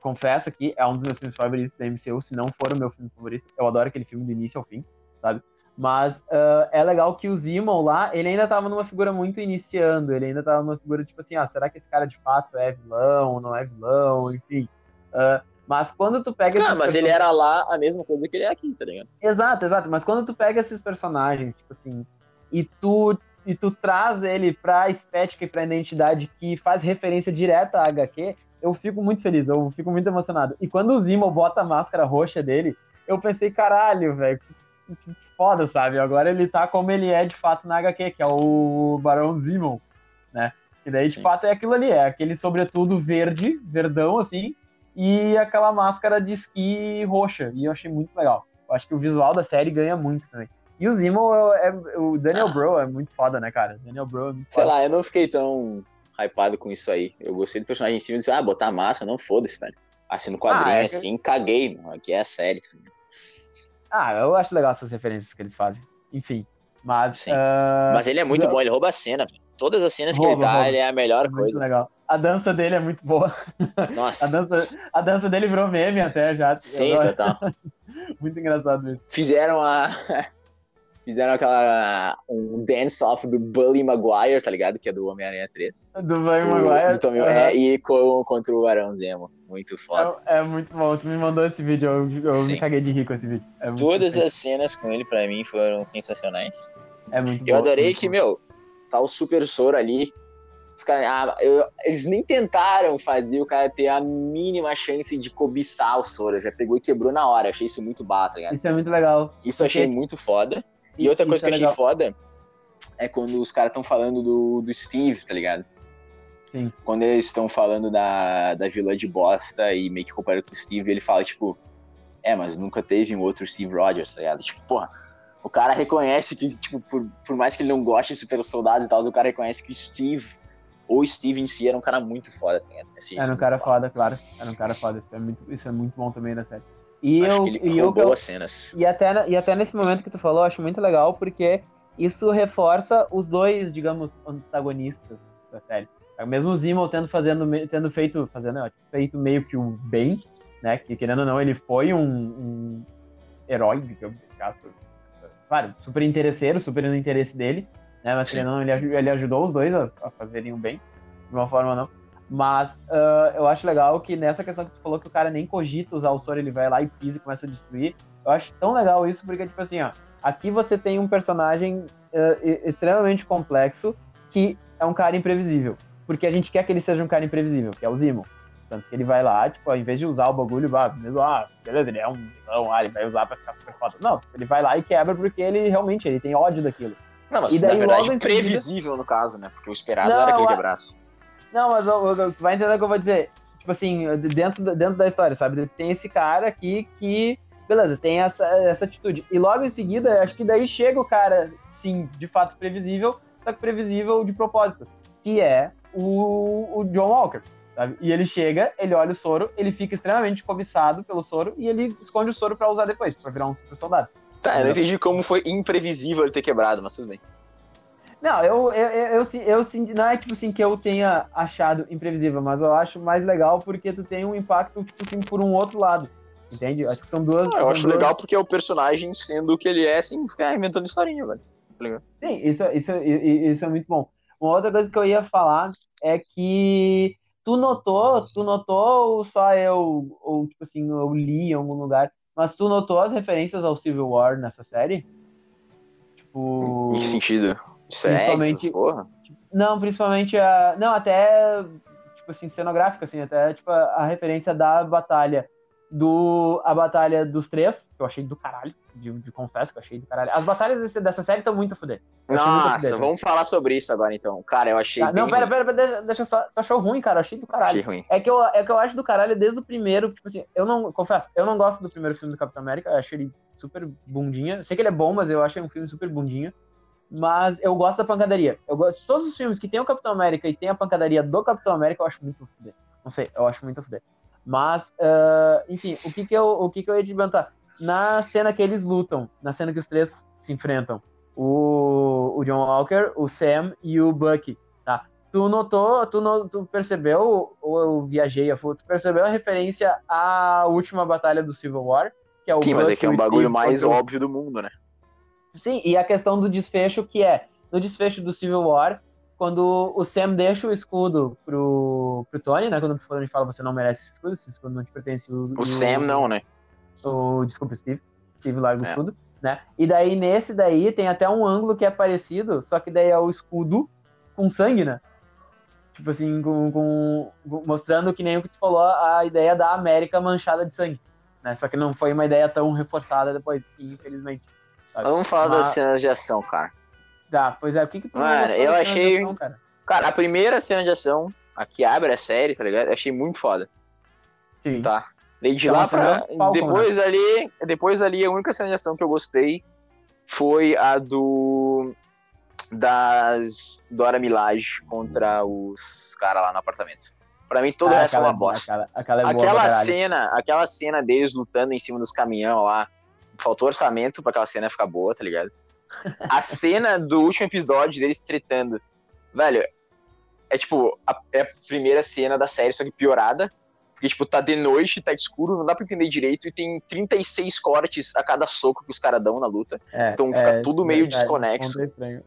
confesso que é um dos meus filmes favoritos da MCU, se não for o meu filme favorito. Eu adoro aquele filme do início ao fim, sabe? Mas ah, é legal que o Zimon lá, ele ainda tava numa figura muito iniciando, ele ainda tava numa figura tipo assim, ah, será que esse cara de fato é vilão, não é vilão, enfim. Ah, mas quando tu pega Ah, esses mas ele era lá a mesma coisa que ele é aqui, tá ligado? Exato, exato. Mas quando tu pega esses personagens, tipo assim, e tu, e tu traz ele pra estética e pra identidade que faz referência direta à HQ, eu fico muito feliz, eu fico muito emocionado. E quando o Zimo bota a máscara roxa dele, eu pensei, caralho, velho, que, foda, sabe? Agora ele tá como ele é de fato na HQ, que é o Barão Zimon, né? E daí, de Sim. fato, é aquilo ali, é aquele sobretudo verde, verdão, assim, e aquela máscara de esqui roxa. E eu achei muito legal. Eu acho que o visual da série ganha muito também. E o Zimo, é, é- o Daniel Ah. Bro é muito foda, né, cara? Daniel Bro é muito Sei foda. lá, eu não fiquei tão hypado com isso aí. Eu gostei do personagem em cima e disse, ah, botar massa, não foda-se, velho. Assim, no quadrinho, Ah, é que- assim, caguei, mano. Aqui é a série. tá ligado? Ah, eu acho legal essas referências que eles fazem. Enfim. Mas. Sim. ah, Mas ele é muito não. bom, ele rouba a cena. velho. Todas as cenas que Rouba, ele tá, rouba. ele é a melhor muito coisa. legal. A dança dele é muito boa. Nossa. A dança, a dança dele virou meme até já. Sim, total. Muito engraçado isso. Fizeram a. Fizeram aquela. Um dance-off do Bully Maguire, tá ligado? Que é do Homem-Aranha 3. Do O- Maguire. do Tommy- é, e co- contra o Arão Zemo. Muito foda. É, é muito bom. Tu me mandou esse vídeo, eu, eu me caguei de rir com esse vídeo. É Todas as cenas com ele, pra mim, foram sensacionais. É muito Eu bom, adorei muito que, bom. meu, tá o Super Soro ali. Os caras, ah, eu- eles nem tentaram fazer o cara ter a mínima chance de cobiçar o Soro. Já pegou e quebrou na hora. Achei isso muito bala, tá ligado? Isso é muito legal. Isso eu achei muito foda. E outra coisa isso que eu é achei legal. foda é quando os caras estão falando do, do Steve, tá ligado? Sim. Quando eles estão falando da, da vilã de bosta e meio que comparando com o Steve, ele fala, tipo, é, mas nunca teve um outro Steve Rogers, tá ligado? Tipo, porra, o cara reconhece que, tipo, por, por mais que ele não goste de super soldados e tal, o cara reconhece que o Steve, ou Steve em si, era um cara muito foda, tá ligado? Achei isso Era um muito cara foda. foda, claro. Era um cara foda. Isso é muito, isso é muito bom também na série. E Acho eu, que ele e eu, as cenas. e, até, e até nesse momento que tu falou, eu acho muito legal, porque isso reforça os dois, digamos, antagonistas da série. Mesmo o Zimo tendo, fazendo, tendo feito, fazendo, ó, feito meio que o bem, né? Que querendo ou não, ele foi um, um herói, digamos, claro, super interesseiro, super no interesse dele, né? Mas querendo ou não, ele, ele ajudou os dois a, a fazerem o bem, de uma forma ou não. Mas ah, eu acho legal que nessa questão que tu falou que o cara nem cogita usar o soro, ele vai lá e pisa e começa a destruir. Eu acho tão legal isso, porque, tipo assim, ó, aqui você tem um personagem e- extremamente complexo que é um cara imprevisível. Porque a gente quer que ele seja um cara imprevisível, que é o Zimo. Tanto que ele vai lá, tipo, ao invés de usar o bagulho, ah, mesmo, ah, beleza, ele é um vilão, ah, ele vai usar pra ficar super foda. Não, ele vai lá e quebra porque ele realmente ele tem ódio daquilo. Não, mas E daí, na verdade, em seguida- previsível no caso, né? Porque o esperado Não, era que ele quebrasse. Não, mas tu vai entender o que eu vou dizer. Tipo assim, dentro, da- dentro da história, sabe? Tem esse cara aqui que, beleza, tem essa, essa atitude. E logo em seguida, acho que daí chega o cara, sim, de fato previsível, só que previsível de propósito, que é o, o John Walker. Sabe? E ele chega, ele olha o soro, ele fica extremamente cobiçado pelo soro e ele esconde o soro pra usar depois, pra virar um super soldado. Tá, eu não entendi como foi imprevisível ele ter quebrado, mas tudo bem. Não, eu, eu, eu, eu, eu, eu senti- não é tipo assim que eu tenha achado imprevisível, mas eu acho mais legal porque tu tem um impacto, tipo assim, por um outro lado. Entende? Acho que são duas. Ah, eu são acho duas- legal porque é o personagem sendo o que ele é, sem ficar inventando historinha, velho. Sim, isso, isso, i- isso é muito bom. Uma outra coisa que eu ia falar é que tu notou, tu notou ou só eu, ou tipo assim, eu li em algum lugar, mas tu notou as referências ao Civil War nessa série? Tipo. Em que sentido? Sexo, Principalmente- porra. Não, principalmente a. Não, até. Tipo assim, cenográfica, assim, até tipo, a, a referência da batalha do. A batalha dos três, que eu achei do caralho. De, de confesso que eu achei do caralho. As batalhas desse- dessa série estão muito a fuder. Achei muito Nossa, fuder, vamos falar sobre isso agora então. Cara, eu achei Tá, bem não, pera, pera, pera, deixa, deixa eu só. Tu achou ruim, cara? Eu achei do caralho. Achei ruim. É que, eu, é que eu acho do caralho desde o primeiro, tipo assim, eu não, confesso, eu não gosto do primeiro filme do Capitão América, eu acho ele super bundinha. Sei que ele é bom, mas eu acho ele um filme super bundinha. Mas eu gosto da pancadaria. Eu gosto todos os filmes que tem o Capitão América e tem a pancadaria do Capitão América, eu acho muito fuder. Não sei, eu acho muito fuder. Mas, ah, enfim, o que que, eu, o que que eu ia te perguntar? Na cena que eles lutam, na cena que os três se enfrentam, o, o John Walker, o Sam e o Bucky, tá? Tu notou, tu, no, tu percebeu, ou eu viajei a foto, tu percebeu a referência à última batalha do Civil War? Que é o Sim, mas é Bucky que é um o bagulho Steve mais óbvio do mundo, né? Sim, e a questão do desfecho que é, no desfecho do Civil War, quando o Sam deixa o escudo pro, pro Tony, né? Quando o Tony fala, você não merece esse escudo, esse escudo não te pertence. O, O Sam não, né? O, desculpa, o Steve. Steve larga o É. escudo, né? E daí, nesse daí, tem até um ângulo que é parecido, só que daí é o escudo com sangue, né? Tipo assim, com, com- com- mostrando que nem o que tu falou, a ideia da América manchada de sangue. Né? Só que não foi uma ideia tão reforçada depois, infelizmente. Mas vamos falar Mas- das cenas de ação, cara. Tá, pois é, o que que tu Mano, eu achei- ação, cara? Cara, a primeira cena de ação, a que abre a série, tá ligado? Eu achei muito foda, Sim. tá? Daí de É uma lá pra. Falcon, depois ali. Depois ali, a única cena de ação que eu gostei foi a do. Das. Dora Milaje contra os caras lá no apartamento. Pra mim, todo o Ah, resto é uma bosta. Aquela, aquela é Aquela cena, aquela cena deles lutando em cima dos caminhão lá, faltou orçamento pra aquela cena ficar boa, tá ligado? A cena do último episódio deles tretando, velho, é tipo, a, é a primeira cena da série, só que piorada, porque tipo, tá de noite, tá escuro, não dá pra entender direito, e tem 36 cortes a cada soco que os caras dão na luta. É, então fica tudo meio desconexo. ponto é estranho.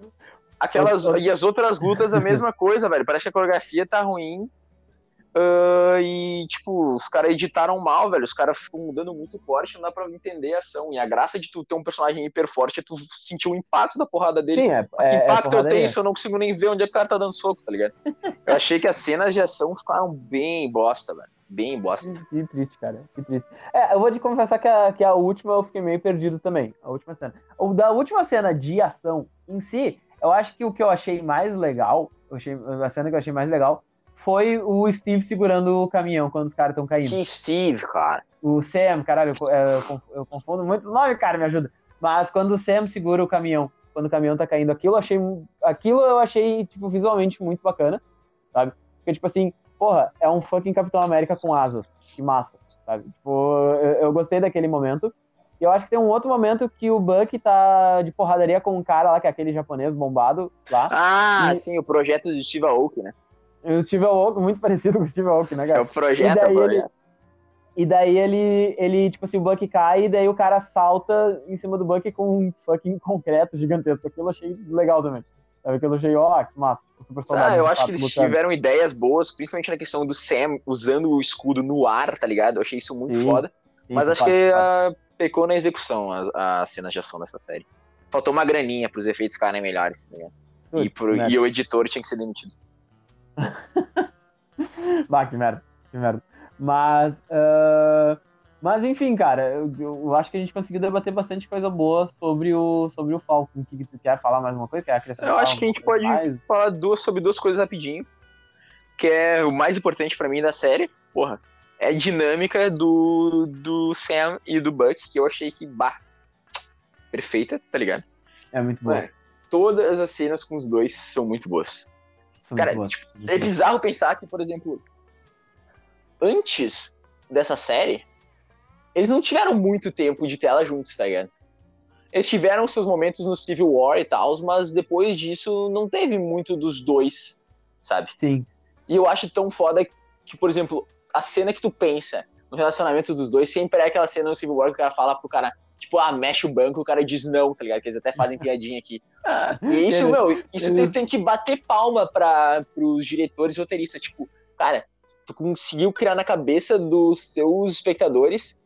Aquelas, Eu- eu- e as outras lutas a mesma coisa, velho. Parece que a coreografia tá ruim. Ah, e, tipo, os caras editaram mal, velho. Os caras ficam mudando muito forte, não dá pra entender a ação. E a graça de tu ter um personagem hiper forte é tu sentir o impacto da porrada dele. Sim, é, que é, é impacto eu porradaria. tenho se eu não consigo nem ver onde é que o cara tá dando soco, tá ligado? Eu achei que as cenas de ação ficaram bem bosta, velho. Bem bosta. Que triste, cara. Que triste. É, eu vou te confessar que a, que a última eu fiquei meio perdido também. A última cena. O da última cena de ação em si, eu acho que o que eu achei mais legal, eu achei, a cena que eu achei mais legal, foi o Steve segurando o caminhão quando os caras estão caindo. Que Steve, cara. O Sam, caralho, eu, é, eu conf- eu confundo muitos nomes, cara, me ajuda. Mas quando o Sam segura o caminhão, quando o caminhão tá caindo, aquilo eu achei, aquilo eu achei, tipo, visualmente muito bacana, sabe? Porque, tipo assim, porra, é um fucking Capitão América com asas. Que massa, sabe? Tipo, eu, eu gostei daquele momento. E eu acho que tem um outro momento que o Buck tá de porradaria com um cara lá, que é aquele japonês bombado lá. Ah, E- sim, o projeto de Steve Aoki, né? O Steve Aoki, muito parecido com o Steve Aoki, né, É cara? o projeto, E é daí o ele- projeto. E daí ele, ele, tipo assim, o Buck cai e daí o cara salta em cima do Buck com um fucking concreto gigantesco. Aquilo eu achei legal também. Sabe? Aquilo eu achei, ó, que massa. O super soldado Ah, eu acho fato que eles lutando. tiveram ideias boas, principalmente na questão do Sam usando o escudo no ar, tá ligado? Eu achei isso muito Sim, foda. Sim, Mas acho que ah, pecou na execução as, as cenas de ação dessa série. Faltou uma graninha pros efeitos ficarem melhores. tá ligado? E, pro- e o editor tinha que ser demitido. Bah, que merda, que merda. Mas, ah, Mas enfim, cara, eu, eu, acho que a gente conseguiu debater bastante coisa boa sobre o, sobre o Falcon. Que, que tu quer falar mais uma coisa? Quer acrescentar? Eu acho que a gente pode mais? falar duas, sobre duas coisas rapidinho. Que é o mais importante para mim da série. Porra, é a dinâmica do, do Sam e do Buck, que eu achei que, bah, perfeita, tá ligado? É muito boa. É, todas as cenas com os dois são muito boas. Cara. Tipo, é bizarro pensar que, por exemplo, antes dessa série, eles não tiveram muito tempo de tela juntos, tá ligado? Eles tiveram seus momentos no Civil War e tal, mas depois disso não teve muito dos dois, sabe? Sim. E eu acho tão foda que, por exemplo, a cena que tu pensa no relacionamento dos dois sempre é aquela cena no Civil War que o cara fala pro cara, tipo, ah, mexe o banco, o cara diz não, tá ligado? Que eles até fazem piadinha aqui. e isso, meu, isso tem, tem, que bater palma para pros diretores e roteiristas. Tipo, cara, tu conseguiu criar na cabeça dos seus espectadores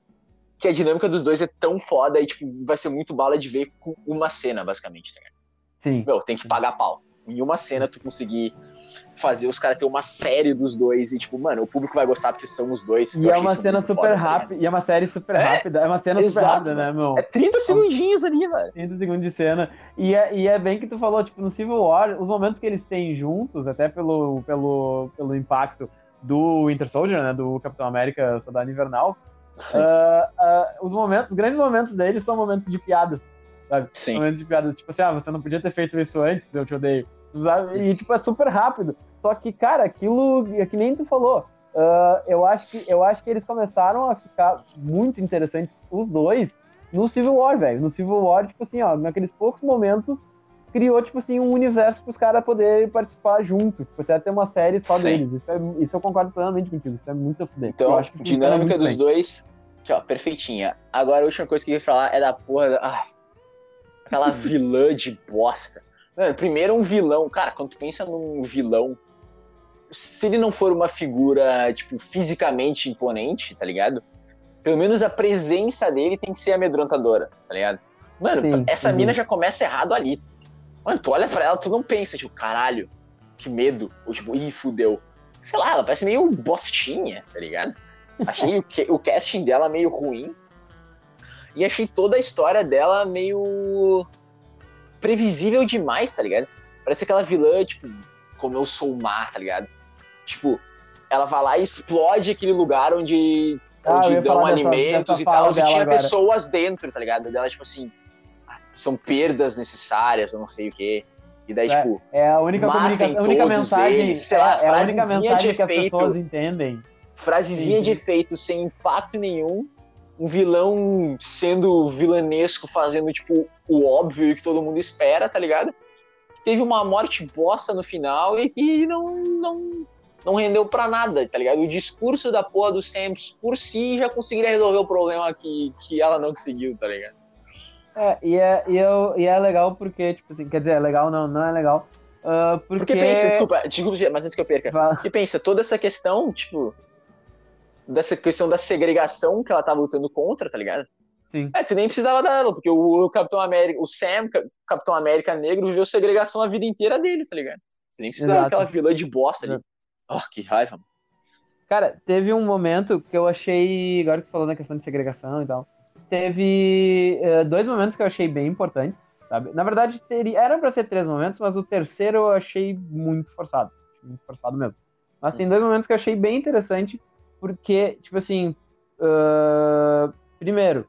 que a dinâmica dos dois é tão foda e, tipo, vai ser muito bala de ver com uma cena, basicamente, tá ligado? Sim. Meu, tem que pagar pau. Em uma cena tu conseguir fazer os caras ter uma série dos dois e, tipo, mano, o público vai gostar porque são os dois. E é uma cena super tá rápida, e é uma série super é, rápida, é uma cena exato, super rápida, né, meu? É 30 segundinhos ali, velho. 30 segundos de cena. E é, e é bem que tu falou, tipo, no Civil War, os momentos que eles têm juntos, até pelo, pelo, pelo impacto do Winter Soldier, né, do Capitão América Soldado Invernal, uh, uh, os momentos, os grandes momentos deles são momentos de piadas, sabe? Sim. Momentos de piadas, tipo assim, ah, você não podia ter feito isso antes, eu te odeio. E, tipo, é super rápido. Só que, cara, aquilo, é que nem tu falou, uh, eu, acho que, eu acho que eles começaram a ficar muito interessantes, os dois, no Civil War, velho. No Civil War, tipo assim, ó, naqueles poucos momentos, criou, tipo assim, um universo para os caras poderem participar junto. Tipo, você vai ter uma série só Sim. deles. Isso, é, isso, eu concordo plenamente contigo. Isso é muito fuder. Então, dinâmica dos bem. dois, ó, perfeitinha. Agora, a última coisa que eu ia falar é da porra. Da, ah, aquela vilã de bosta. Mano, primeiro, um vilão. Cara, quando tu pensa num vilão, se ele não for uma figura, tipo, fisicamente imponente, tá ligado? Pelo menos a presença dele tem que ser amedrontadora, tá ligado? Mano, sim, essa sim. mina já começa errado ali, Mano, tu olha pra ela, tu não pensa, tipo, caralho, que medo. Ou tipo, ih, fudeu. Sei lá, ela parece meio bostinha, tá ligado? Achei o, o casting dela meio ruim. E achei toda a história dela meio previsível demais, tá ligado? Parece aquela vilã, tipo, como eu sou o mar, tá ligado? Tipo, ela vai lá e explode aquele lugar onde, ah, onde dão alimentos dessa, dessa e tal, e tinha agora. pessoas dentro, tá ligado? Dela, tipo assim, são perdas necessárias, eu não sei o quê. E daí, é, tipo. É a única, comunica... a única mensagem. Eles, sei lá, é, é a única mensagem que as pessoas entendem. Frasezinha Sim. de efeito sem impacto nenhum. Um vilão sendo vilanesco, fazendo, tipo, o óbvio que todo mundo espera, tá ligado? Teve uma morte bosta no final e que não, não, não rendeu pra nada, tá ligado? O discurso da porra do Sam por si já conseguiria resolver o problema que, que ela não conseguiu, tá ligado? É, e é, e, eu, e é legal porque, tipo assim, quer dizer, é legal não, não é legal. Uh, porque... porque pensa, desculpa, desculpa, mas antes que eu perca. Fala. Porque pensa, toda essa questão, tipo, dessa questão da segregação que ela tava lutando contra, tá ligado? Sim. É, tu nem precisava dela, porque o, o Capitão América, o Sam, Capitão América Negro, viveu segregação a vida inteira dele, tá ligado? Você nem precisava Exato. daquela vilã de bosta ali. Oh, que raiva, mano. Cara, teve um momento que eu achei, agora que você falou na questão de segregação e tal, teve uh, dois momentos que eu achei bem importantes, sabe? Na verdade, teria, eram para ser três momentos, mas o terceiro eu achei muito forçado. Muito forçado mesmo. Mas tem dois momentos que eu achei bem interessante, porque, tipo assim, uh, primeiro,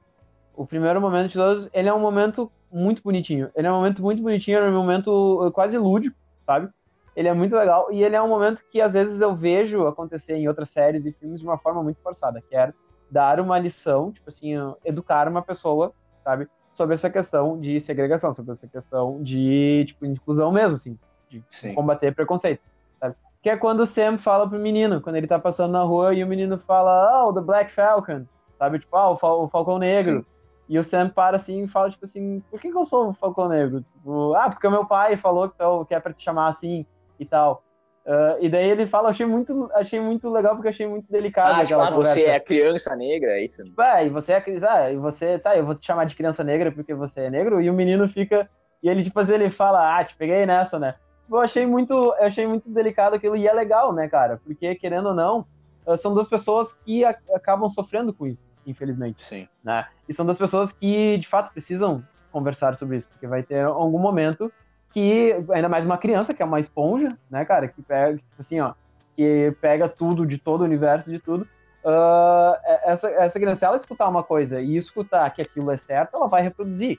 o primeiro momento de todos, ele é um momento muito bonitinho. Ele é um momento muito bonitinho, é um momento quase lúdico, sabe? Ele é muito legal e ele é um momento que às vezes eu vejo acontecer em outras séries e filmes de uma forma muito forçada, que é dar uma lição, tipo assim, educar uma pessoa, sabe, sobre essa questão de segregação, sobre essa questão de, tipo, inclusão mesmo, assim, de Sim. combater preconceito, sabe? Que é quando o Sam fala pro menino, quando ele tá passando na rua e o menino fala, oh, the Black Falcon, sabe, tipo, ah, o, Fal o Falcão Negro. Sim. E o Sam para assim e fala, tipo assim, por que, que eu sou o Falcão Negro? Tipo, ah, porque o meu pai falou que, que é pra te chamar assim e tal. Uh, e daí ele fala, achei muito, achei muito legal porque achei muito delicado. Ah, tipo, ah, você é criança negra, é isso? Tipo, é, e você é ah, e você, tá, eu vou te chamar de criança negra porque você é negro, e o menino fica, e ele, tipo assim, ele fala, ah, te peguei nessa, né? Eu achei muito, eu achei muito delicado aquilo, e é legal, né, cara? Porque, querendo ou não, ah, são duas pessoas que acabam sofrendo com isso, infelizmente. Sim. Né? E são das pessoas que, de fato, precisam conversar sobre isso, porque vai ter algum momento que, ainda mais uma criança, que é uma esponja, né, cara, que pega, tipo assim, ó, que pega tudo de todo o universo, de tudo, uh, essa, essa criança, se ela escutar uma coisa e escutar que aquilo é certo, ela vai reproduzir.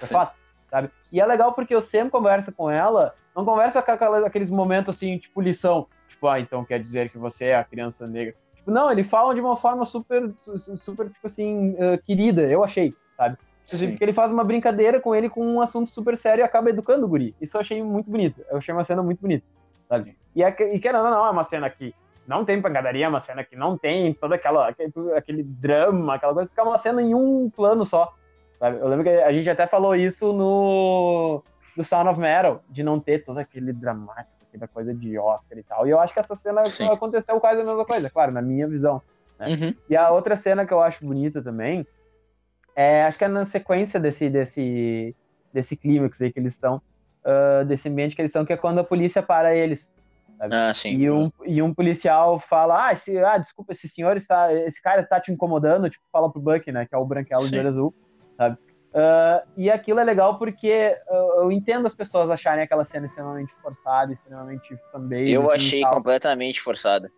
É fácil, sabe? E é legal porque eu sempre converso com ela, não conversa com aqueles momentos assim, tipo lição, tipo, ah, então quer dizer que você é a criança negra. Tipo, não, ele fala de uma forma super, super, tipo assim, uh, querida, eu achei, sabe? Sim. Porque ele faz uma brincadeira com ele com um assunto super sério e acaba educando o guri. Isso eu achei muito bonito. Eu achei uma cena muito bonita, sabe? E, é, e querendo ou não, é uma cena que não tem pancadaria, é uma cena que não tem toda aquela aquele, aquele drama, aquela coisa, fica uma cena em um plano só. Sabe? Eu lembro que a gente até falou isso no do Sound of Metal, de não ter todo aquele dramático, aquela coisa de Oscar e tal. E eu acho que essa cena Sim. aconteceu quase a mesma coisa, claro, na minha visão. Né? Uhum. E a outra cena que eu acho bonita também, é, acho que é na sequência desse, desse, desse clímax aí que eles estão, uh, desse ambiente que eles estão, que é quando a polícia para eles. Ah, sim. E um, e um policial fala, ah, esse, ah, desculpa, esse senhor está, esse cara está te incomodando, tipo, fala pro Buck, né, que é o branquelo de olho azul, sabe? Uh, e aquilo é legal porque uh, eu entendo as pessoas acharem aquela cena extremamente forçada, extremamente fanbase. Eu assim, achei completamente forçada.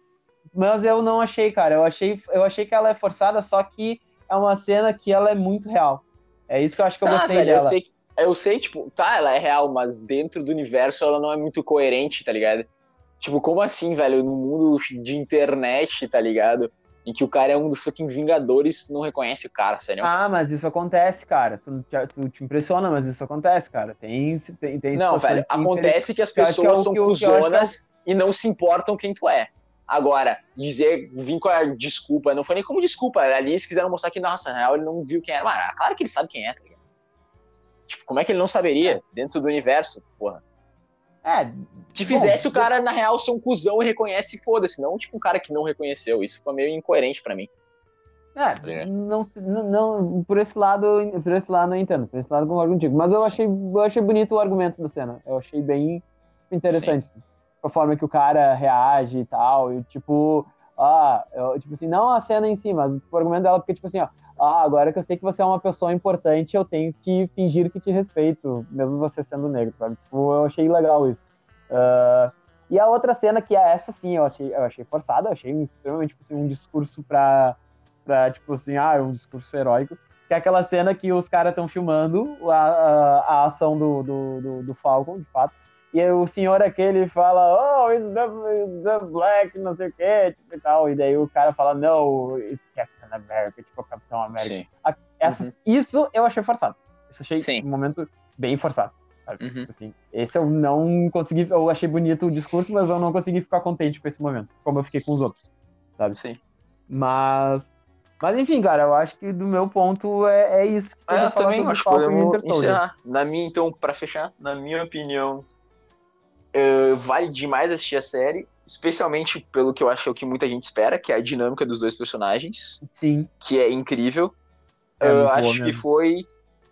Mas eu não achei, cara. Eu achei, eu achei que ela é forçada, só que é uma cena que ela é muito real. É isso que eu acho que eu tá, gostei velho, dela. Eu sei, eu sei, tipo, tá, ela é real, mas dentro do universo ela não é muito coerente, tá ligado? Tipo, como assim, velho? No mundo de internet, tá ligado? Em que o cara é um dos fucking Vingadores, não reconhece o cara, sério. Ah, mas isso acontece, cara. Tu, tu te impressiona, mas isso acontece, cara. Tem, tem, tem Não, velho, acontece que as pessoas que é são cuzonas é o... e não se importam quem tu é. Agora, dizer, vir com a desculpa, não foi nem como desculpa. Ali eles quiseram mostrar que, nossa, na real ele não viu quem era. Mas, claro que ele sabe quem é, tá ligado? Tipo, como é que ele não saberia dentro do universo, porra? É, que fizesse bom, o cara, na real, ser um cuzão e reconhece e foda-se, não tipo um cara que não reconheceu. Isso ficou meio incoerente para mim. É, tá não, não, por esse lado, por esse lado não entendo, por esse lado concordo contigo. Mas eu achei, eu achei bonito o argumento da cena. Eu achei bem interessante. Sim. A forma que o cara reage e tal. E tipo, ah, eu, tipo assim, não a cena em si, mas o argumento dela, porque, tipo assim, ó, ah, agora que eu sei que você é uma pessoa importante, eu tenho que fingir que te respeito, mesmo você sendo negro, sabe? Tipo, eu achei legal isso. Uh, e a outra cena, que é essa, sim, eu achei, eu achei forçada, achei extremamente, tipo assim, um discurso pra, pra, tipo assim, ah, um discurso heróico, que é aquela cena que os caras estão filmando a, a, a, ação do, do, do, do Falcon, de fato, e o senhor aquele fala, oh, it's the, it's the black, não sei o que, tipo, e tal. E daí o cara fala, no, it's Captain America, tipo, Capitão América. Essa, uhum. Isso eu achei forçado. Isso achei Sim. um momento bem forçado. Uhum. Tipo assim, esse eu não consegui, eu achei bonito o discurso, mas eu não consegui ficar contente com esse momento, como eu fiquei com os outros, sabe? Sim. Mas, mas enfim, cara, eu acho que do meu ponto é, é isso. Que é, eu também acho que podemos encerrar. Na minha, então, para fechar, na minha opinião, Uh, vale demais assistir a série, especialmente pelo que eu acho que é o que muita gente espera, que é a dinâmica dos dois personagens. Sim. Que é incrível. É uh, acho que foi,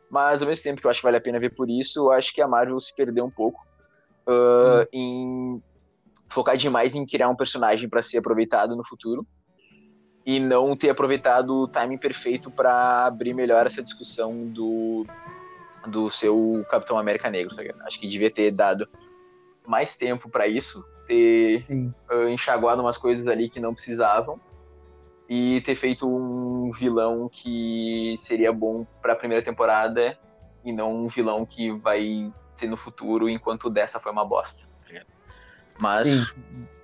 mas ao mesmo tempo que eu acho que vale a pena ver por isso, eu acho que a Marvel se perdeu um pouco uh, hum. em focar demais em criar um personagem para ser aproveitado no futuro e não ter aproveitado o timing perfeito para abrir melhor essa discussão do do seu Capitão América Negro. Tá acho que devia ter dado mais tempo para isso, ter uh, enxaguado umas coisas ali que não precisavam e ter feito um vilão que seria bom para a primeira temporada e não um vilão que vai ter no futuro enquanto dessa foi uma bosta. Tá mas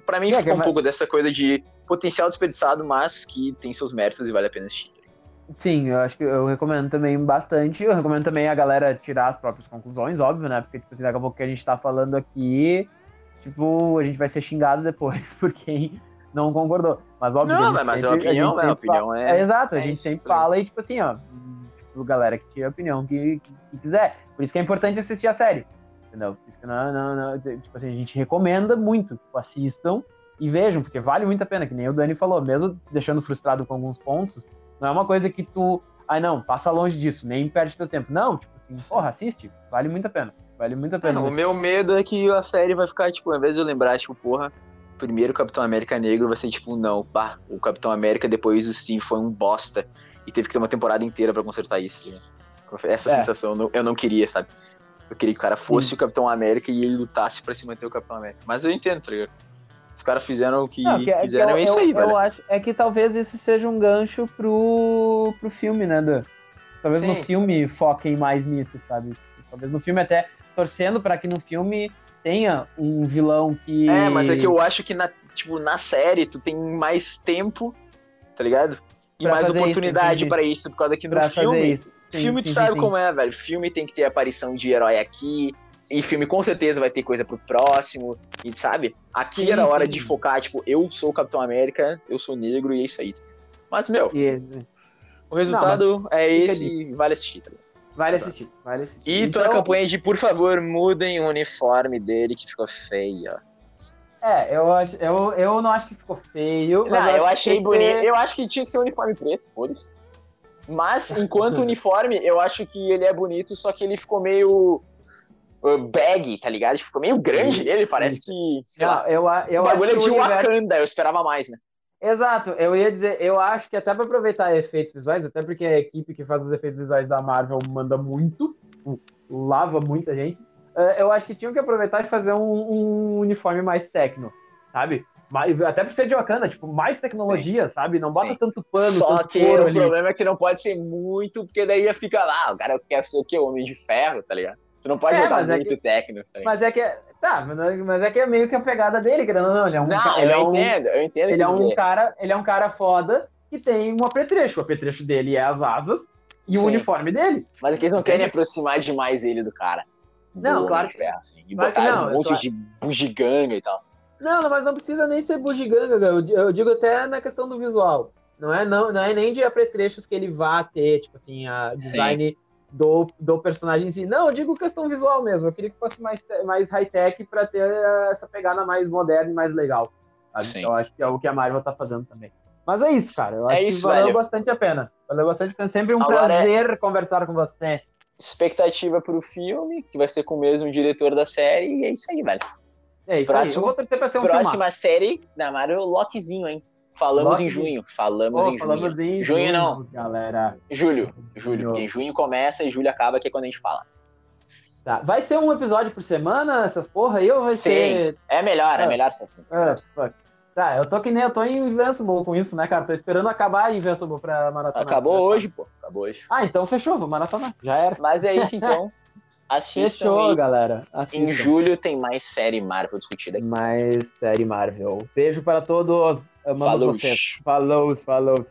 para mim é, fica um pouco dessa coisa de potencial desperdiçado, mas que tem seus méritos e vale a pena assistir. Sim, eu acho que eu recomendo também bastante. Eu recomendo também a galera tirar as próprias conclusões, óbvio, né? Porque, tipo assim, daqui a pouco que a gente tá falando aqui, tipo, a gente vai ser xingado depois por quem não concordou. Mas óbvio. Não, mas sempre, é opinião, né? A opinião é. é exato, a é gente sempre fala e, tipo assim, ó, tipo, galera que tira a opinião que, que, que, quiser. Por isso que é importante assistir a série. Entendeu? Por isso que não, não, não, tipo assim, a gente recomenda muito, tipo, assistam e vejam, porque vale muito a pena, que nem o Dani falou, mesmo deixando frustrado com alguns pontos, não é uma coisa que tu. Ai, não, passa longe disso, nem perde teu tempo. Não, tipo assim, porra, assiste. Vale muito a pena. Vale muito a pena. o meu medo é que a série vai ficar, tipo, ao invés de eu lembrar, tipo, porra, primeiro Capitão América negro vai ser tipo, não, pá, o Capitão América depois do Steve foi um bosta e teve que ter uma temporada inteira para consertar isso. Né? Essa é. sensação eu não, eu não queria, sabe? Eu queria que o cara fosse Sim. o Capitão América e ele lutasse para se manter o Capitão América. Mas eu entendo, tá ligado? Os caras fizeram o que, não, que é, fizeram, que eu, é isso aí, eu, velho. Eu acho é que talvez isso seja um gancho pro, pro filme, né, Dan? Talvez Sim. no filme foquem mais nisso, sabe? Talvez no filme até torcendo para que no filme tenha um vilão que. É, mas é que eu acho que na, tipo, na série tu tem mais tempo, tá ligado? E pra mais oportunidade para isso, por causa que no pra filme. Sim, filme sim, tu sabe sim. como é, velho. Filme tem que ter aparição de herói aqui, e filme com certeza vai ter coisa pro próximo, e sabe? Aqui sim, era hora sim. de focar, tipo, eu sou o Capitão América, eu sou negro e é isso aí. Mas, meu, o resultado Não, é esse vale assistir, tá Vale assistir, vale assistir. E então... toda a campanha de, por favor, mudem o uniforme dele que ficou feio. É, eu, acho, eu, eu não acho que ficou feio. Não, eu, eu achei bonito. Eu acho que tinha que ser um uniforme preto, foda-se. Mas, enquanto uniforme, eu acho que ele é bonito, só que ele ficou meio bag, tá ligado? Ficou meio grande ele, parece que, sei não, lá, eu, eu o bagulho é de Wakanda, universo... eu esperava mais, né? Exato, eu ia dizer, eu acho que até para aproveitar efeitos visuais, até porque a equipe que faz os efeitos visuais da Marvel manda muito, lava muita gente, uh, eu acho que tinham que aproveitar e fazer um, um uniforme mais técnico, sabe? Mas, até por ser de Wakanda, tipo, mais tecnologia, Sim. sabe? Não bota Sim. tanto pano, Só tanto que o ali. problema é que não pode ser muito, porque daí ia ficar lá, o cara quer ser o quê? Homem de ferro, tá ligado? Tu não pode é, botar é muito é que, técnico. Tá mas é que é, tá, mas é que é meio que a pegada dele, querendo ou não. Ele é um, não, ele eu é um, entendo, eu entendo. Ele é um cara, ele é um cara foda que tem um apetrecho. O apetrecho dele é as asas e Sim. o uniforme dele. Mas é que eles não querem aproximar demais ele do cara. Não, do claro que ferro, assim, E claro botar não, um monte de bugiganga e tal. Não, mas não precisa nem ser bugiganga, eu digo até na questão do visual. Não é, não, não é nem de apetrechos que ele vá ter, tipo assim, a design Sim do, do personagem em si. Não, eu digo questão visual mesmo. Eu queria que fosse mais, mais high-tech para ter essa pegada mais moderna e mais legal. Sabe? Eu acho que é o que a Marvel tá fazendo também. Mas é isso, cara. Eu é acho isso, que valeu velho. bastante a pena. Valeu bastante a pena. Sempre um Agora é prazer é... conversar com você. Expectativa pro filme, que vai ser com o mesmo diretor da série, e é isso aí, velho. É isso Próximo, aí. Eu vou torcer pra ser um Próxima filmar. série da Marvel, Lokizinho, hein? Falamos em junho. Falamos oh, em falamos junho. Em junho, junho não. Galera. Julho. Julho. Porque em junho começa e julho acaba, que é quando a gente fala. Tá. Vai ser um episódio por semana, essas porra aí, ou vai Sim. ser. É melhor, é, é melhor ser assim. É, tá, eu tô que nem eu tô em Invincible com isso, né, cara? Tô esperando acabar Invincible pra maratona. Acabou hoje, pô. Acabou hoje. Ah, então fechou, vou maratonar. Já era. Mas é isso então. Assistam Fechou, galera. Assistam. Em julho tem mais série Marvel discutida aqui. Mais série Marvel. Beijo para todos. Amamos falou. vocês. Falou, falou.